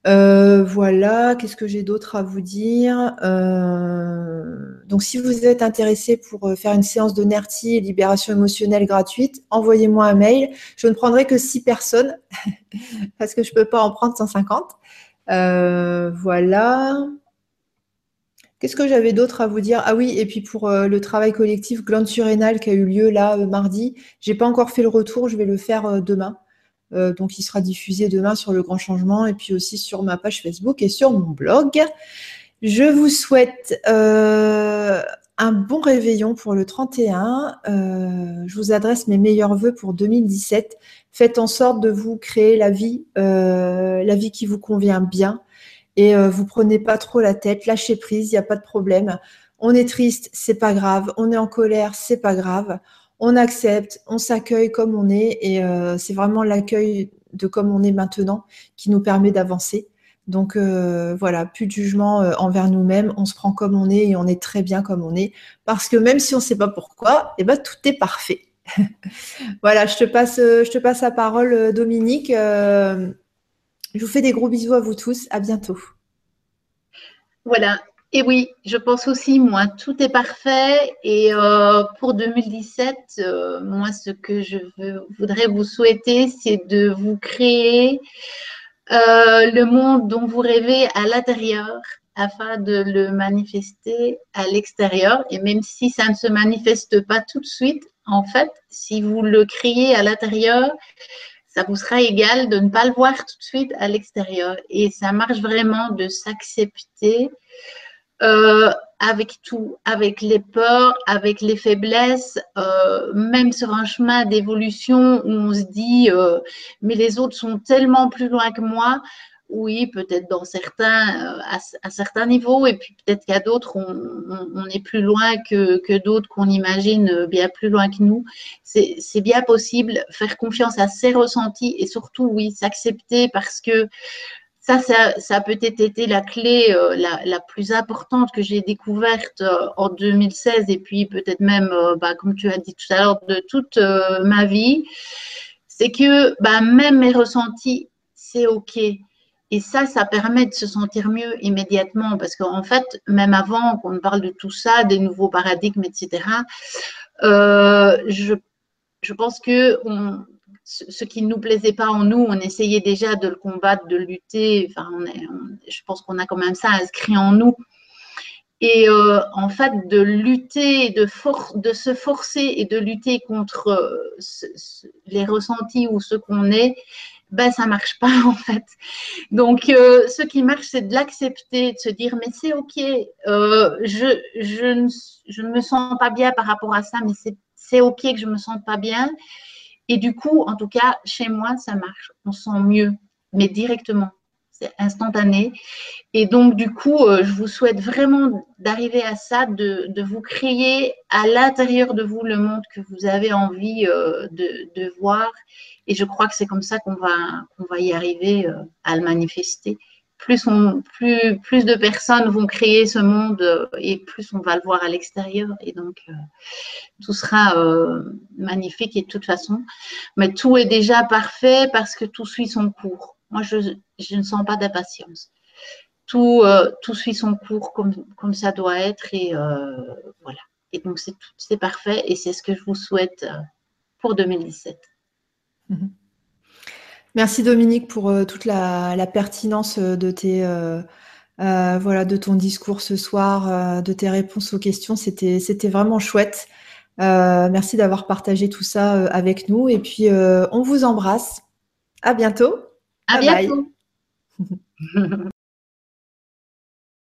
Euh, voilà, qu'est-ce que j'ai d'autre à vous dire euh, Donc, si vous êtes intéressé pour euh, faire une séance de NERTI et libération émotionnelle gratuite, envoyez-moi un mail. Je ne prendrai que 6 personnes parce que je ne peux pas en prendre 150. voilà. Qu'est-ce que j'avais d'autre à vous dire? Ah oui, et puis pour le travail collectif glande surrénale qui a eu lieu là mardi, j'ai pas encore fait le retour, je vais le faire demain. Euh, donc, il sera diffusé demain sur le grand changement et puis aussi sur ma page Facebook et sur mon blog. Je vous souhaite euh, un bon réveillon pour le 31. Euh, je vous adresse mes meilleurs voeux pour 2017. Faites en sorte de vous créer la vie, la vie qui vous convient bien. Et vous prenez pas trop la tête, lâchez prise, il n'y a pas de problème. On est triste, c'est pas grave. On est en colère, c'est pas grave on accepte, on s'accueille comme on est et euh, c'est vraiment l'accueil de comme on est maintenant qui nous permet d'avancer. Donc euh, voilà, plus de jugement euh, envers nous-mêmes, on se prend comme on est et on est très bien comme on est parce que même si on ne sait pas pourquoi, eh ben, tout est parfait. voilà, je te passe, je te passe la parole, Dominique. je vous fais des gros bisous à vous tous. À bientôt. Voilà, et oui, je pense aussi, moi, tout est parfait. Et euh, pour 2017, euh, moi, ce que je voudrais vous souhaiter, c'est de vous créer euh, le monde dont vous rêvez à l'intérieur afin de le manifester à l'extérieur. Et même si ça ne se manifeste pas tout de suite, en fait, si vous le créez à l'intérieur, ça vous sera égal de ne pas le voir tout de suite à l'extérieur. Et ça marche vraiment de s'accepter euh, avec tout, avec les peurs, avec les faiblesses, euh, même sur un chemin d'évolution où on se dit, euh, mais les autres sont tellement plus loin que moi. Oui, peut-être dans certains, à, certains niveaux, et puis peut-être qu'à d'autres, on, est plus loin que, que d'autres qu'on imagine bien plus loin que nous. C'est bien possible, faire confiance à ses ressentis et surtout, oui, s'accepter parce que ça, ça, a peut-être été la clé euh, la, plus importante que j'ai découverte euh, en 2016 et puis peut-être même, euh, bah, comme tu as dit tout à l'heure, de toute ma vie. C'est que bah, même mes ressentis, c'est OK. Et ça, ça permet de se sentir mieux immédiatement parce qu'en fait, même avant qu'on parle de tout ça, des nouveaux paradigmes, etc., je, je pense que on, ce qui ne nous plaisait pas en nous, on essayait déjà de le combattre, de lutter. Enfin, je pense qu'on a quand même ça inscrit en nous. Et euh, en fait, de lutter, de, de se forcer et de lutter contre euh, les ressentis ou ce qu'on est, ben ça marche pas en fait. Donc, euh, ce qui marche, c'est de l'accepter, de se dire mais c'est ok, je, je, ne, je ne me sens pas bien par rapport à ça, mais c'est ok que je me sente pas bien. Et du coup, en tout cas, chez moi, ça marche. On sent mieux, mais directement. C'est instantané. Et donc, du coup, euh, je vous souhaite vraiment d'arriver à ça, de, vous créer à l'intérieur de vous le monde que vous avez envie euh, de, voir. Et je crois que c'est comme ça qu'on va, va y arriver euh, à le manifester plus, on, plus, plus de personnes vont créer ce monde euh, et plus on va le voir à l'extérieur. Et donc, euh, tout sera euh, magnifique et de toute façon. Mais tout est déjà parfait parce que tout suit son cours. Moi, je, je ne sens pas d'impatience. Tout, tout suit son cours comme, comme ça doit être. Et voilà. Et donc, c'est parfait et c'est ce que je vous souhaite pour 2017. Merci Dominique pour euh, toute la, pertinence euh, de tes euh, voilà de ton discours ce soir, de tes réponses aux questions. C'était c'était vraiment chouette. merci d'avoir partagé tout ça avec nous et puis on vous embrasse. À bientôt. À bientôt.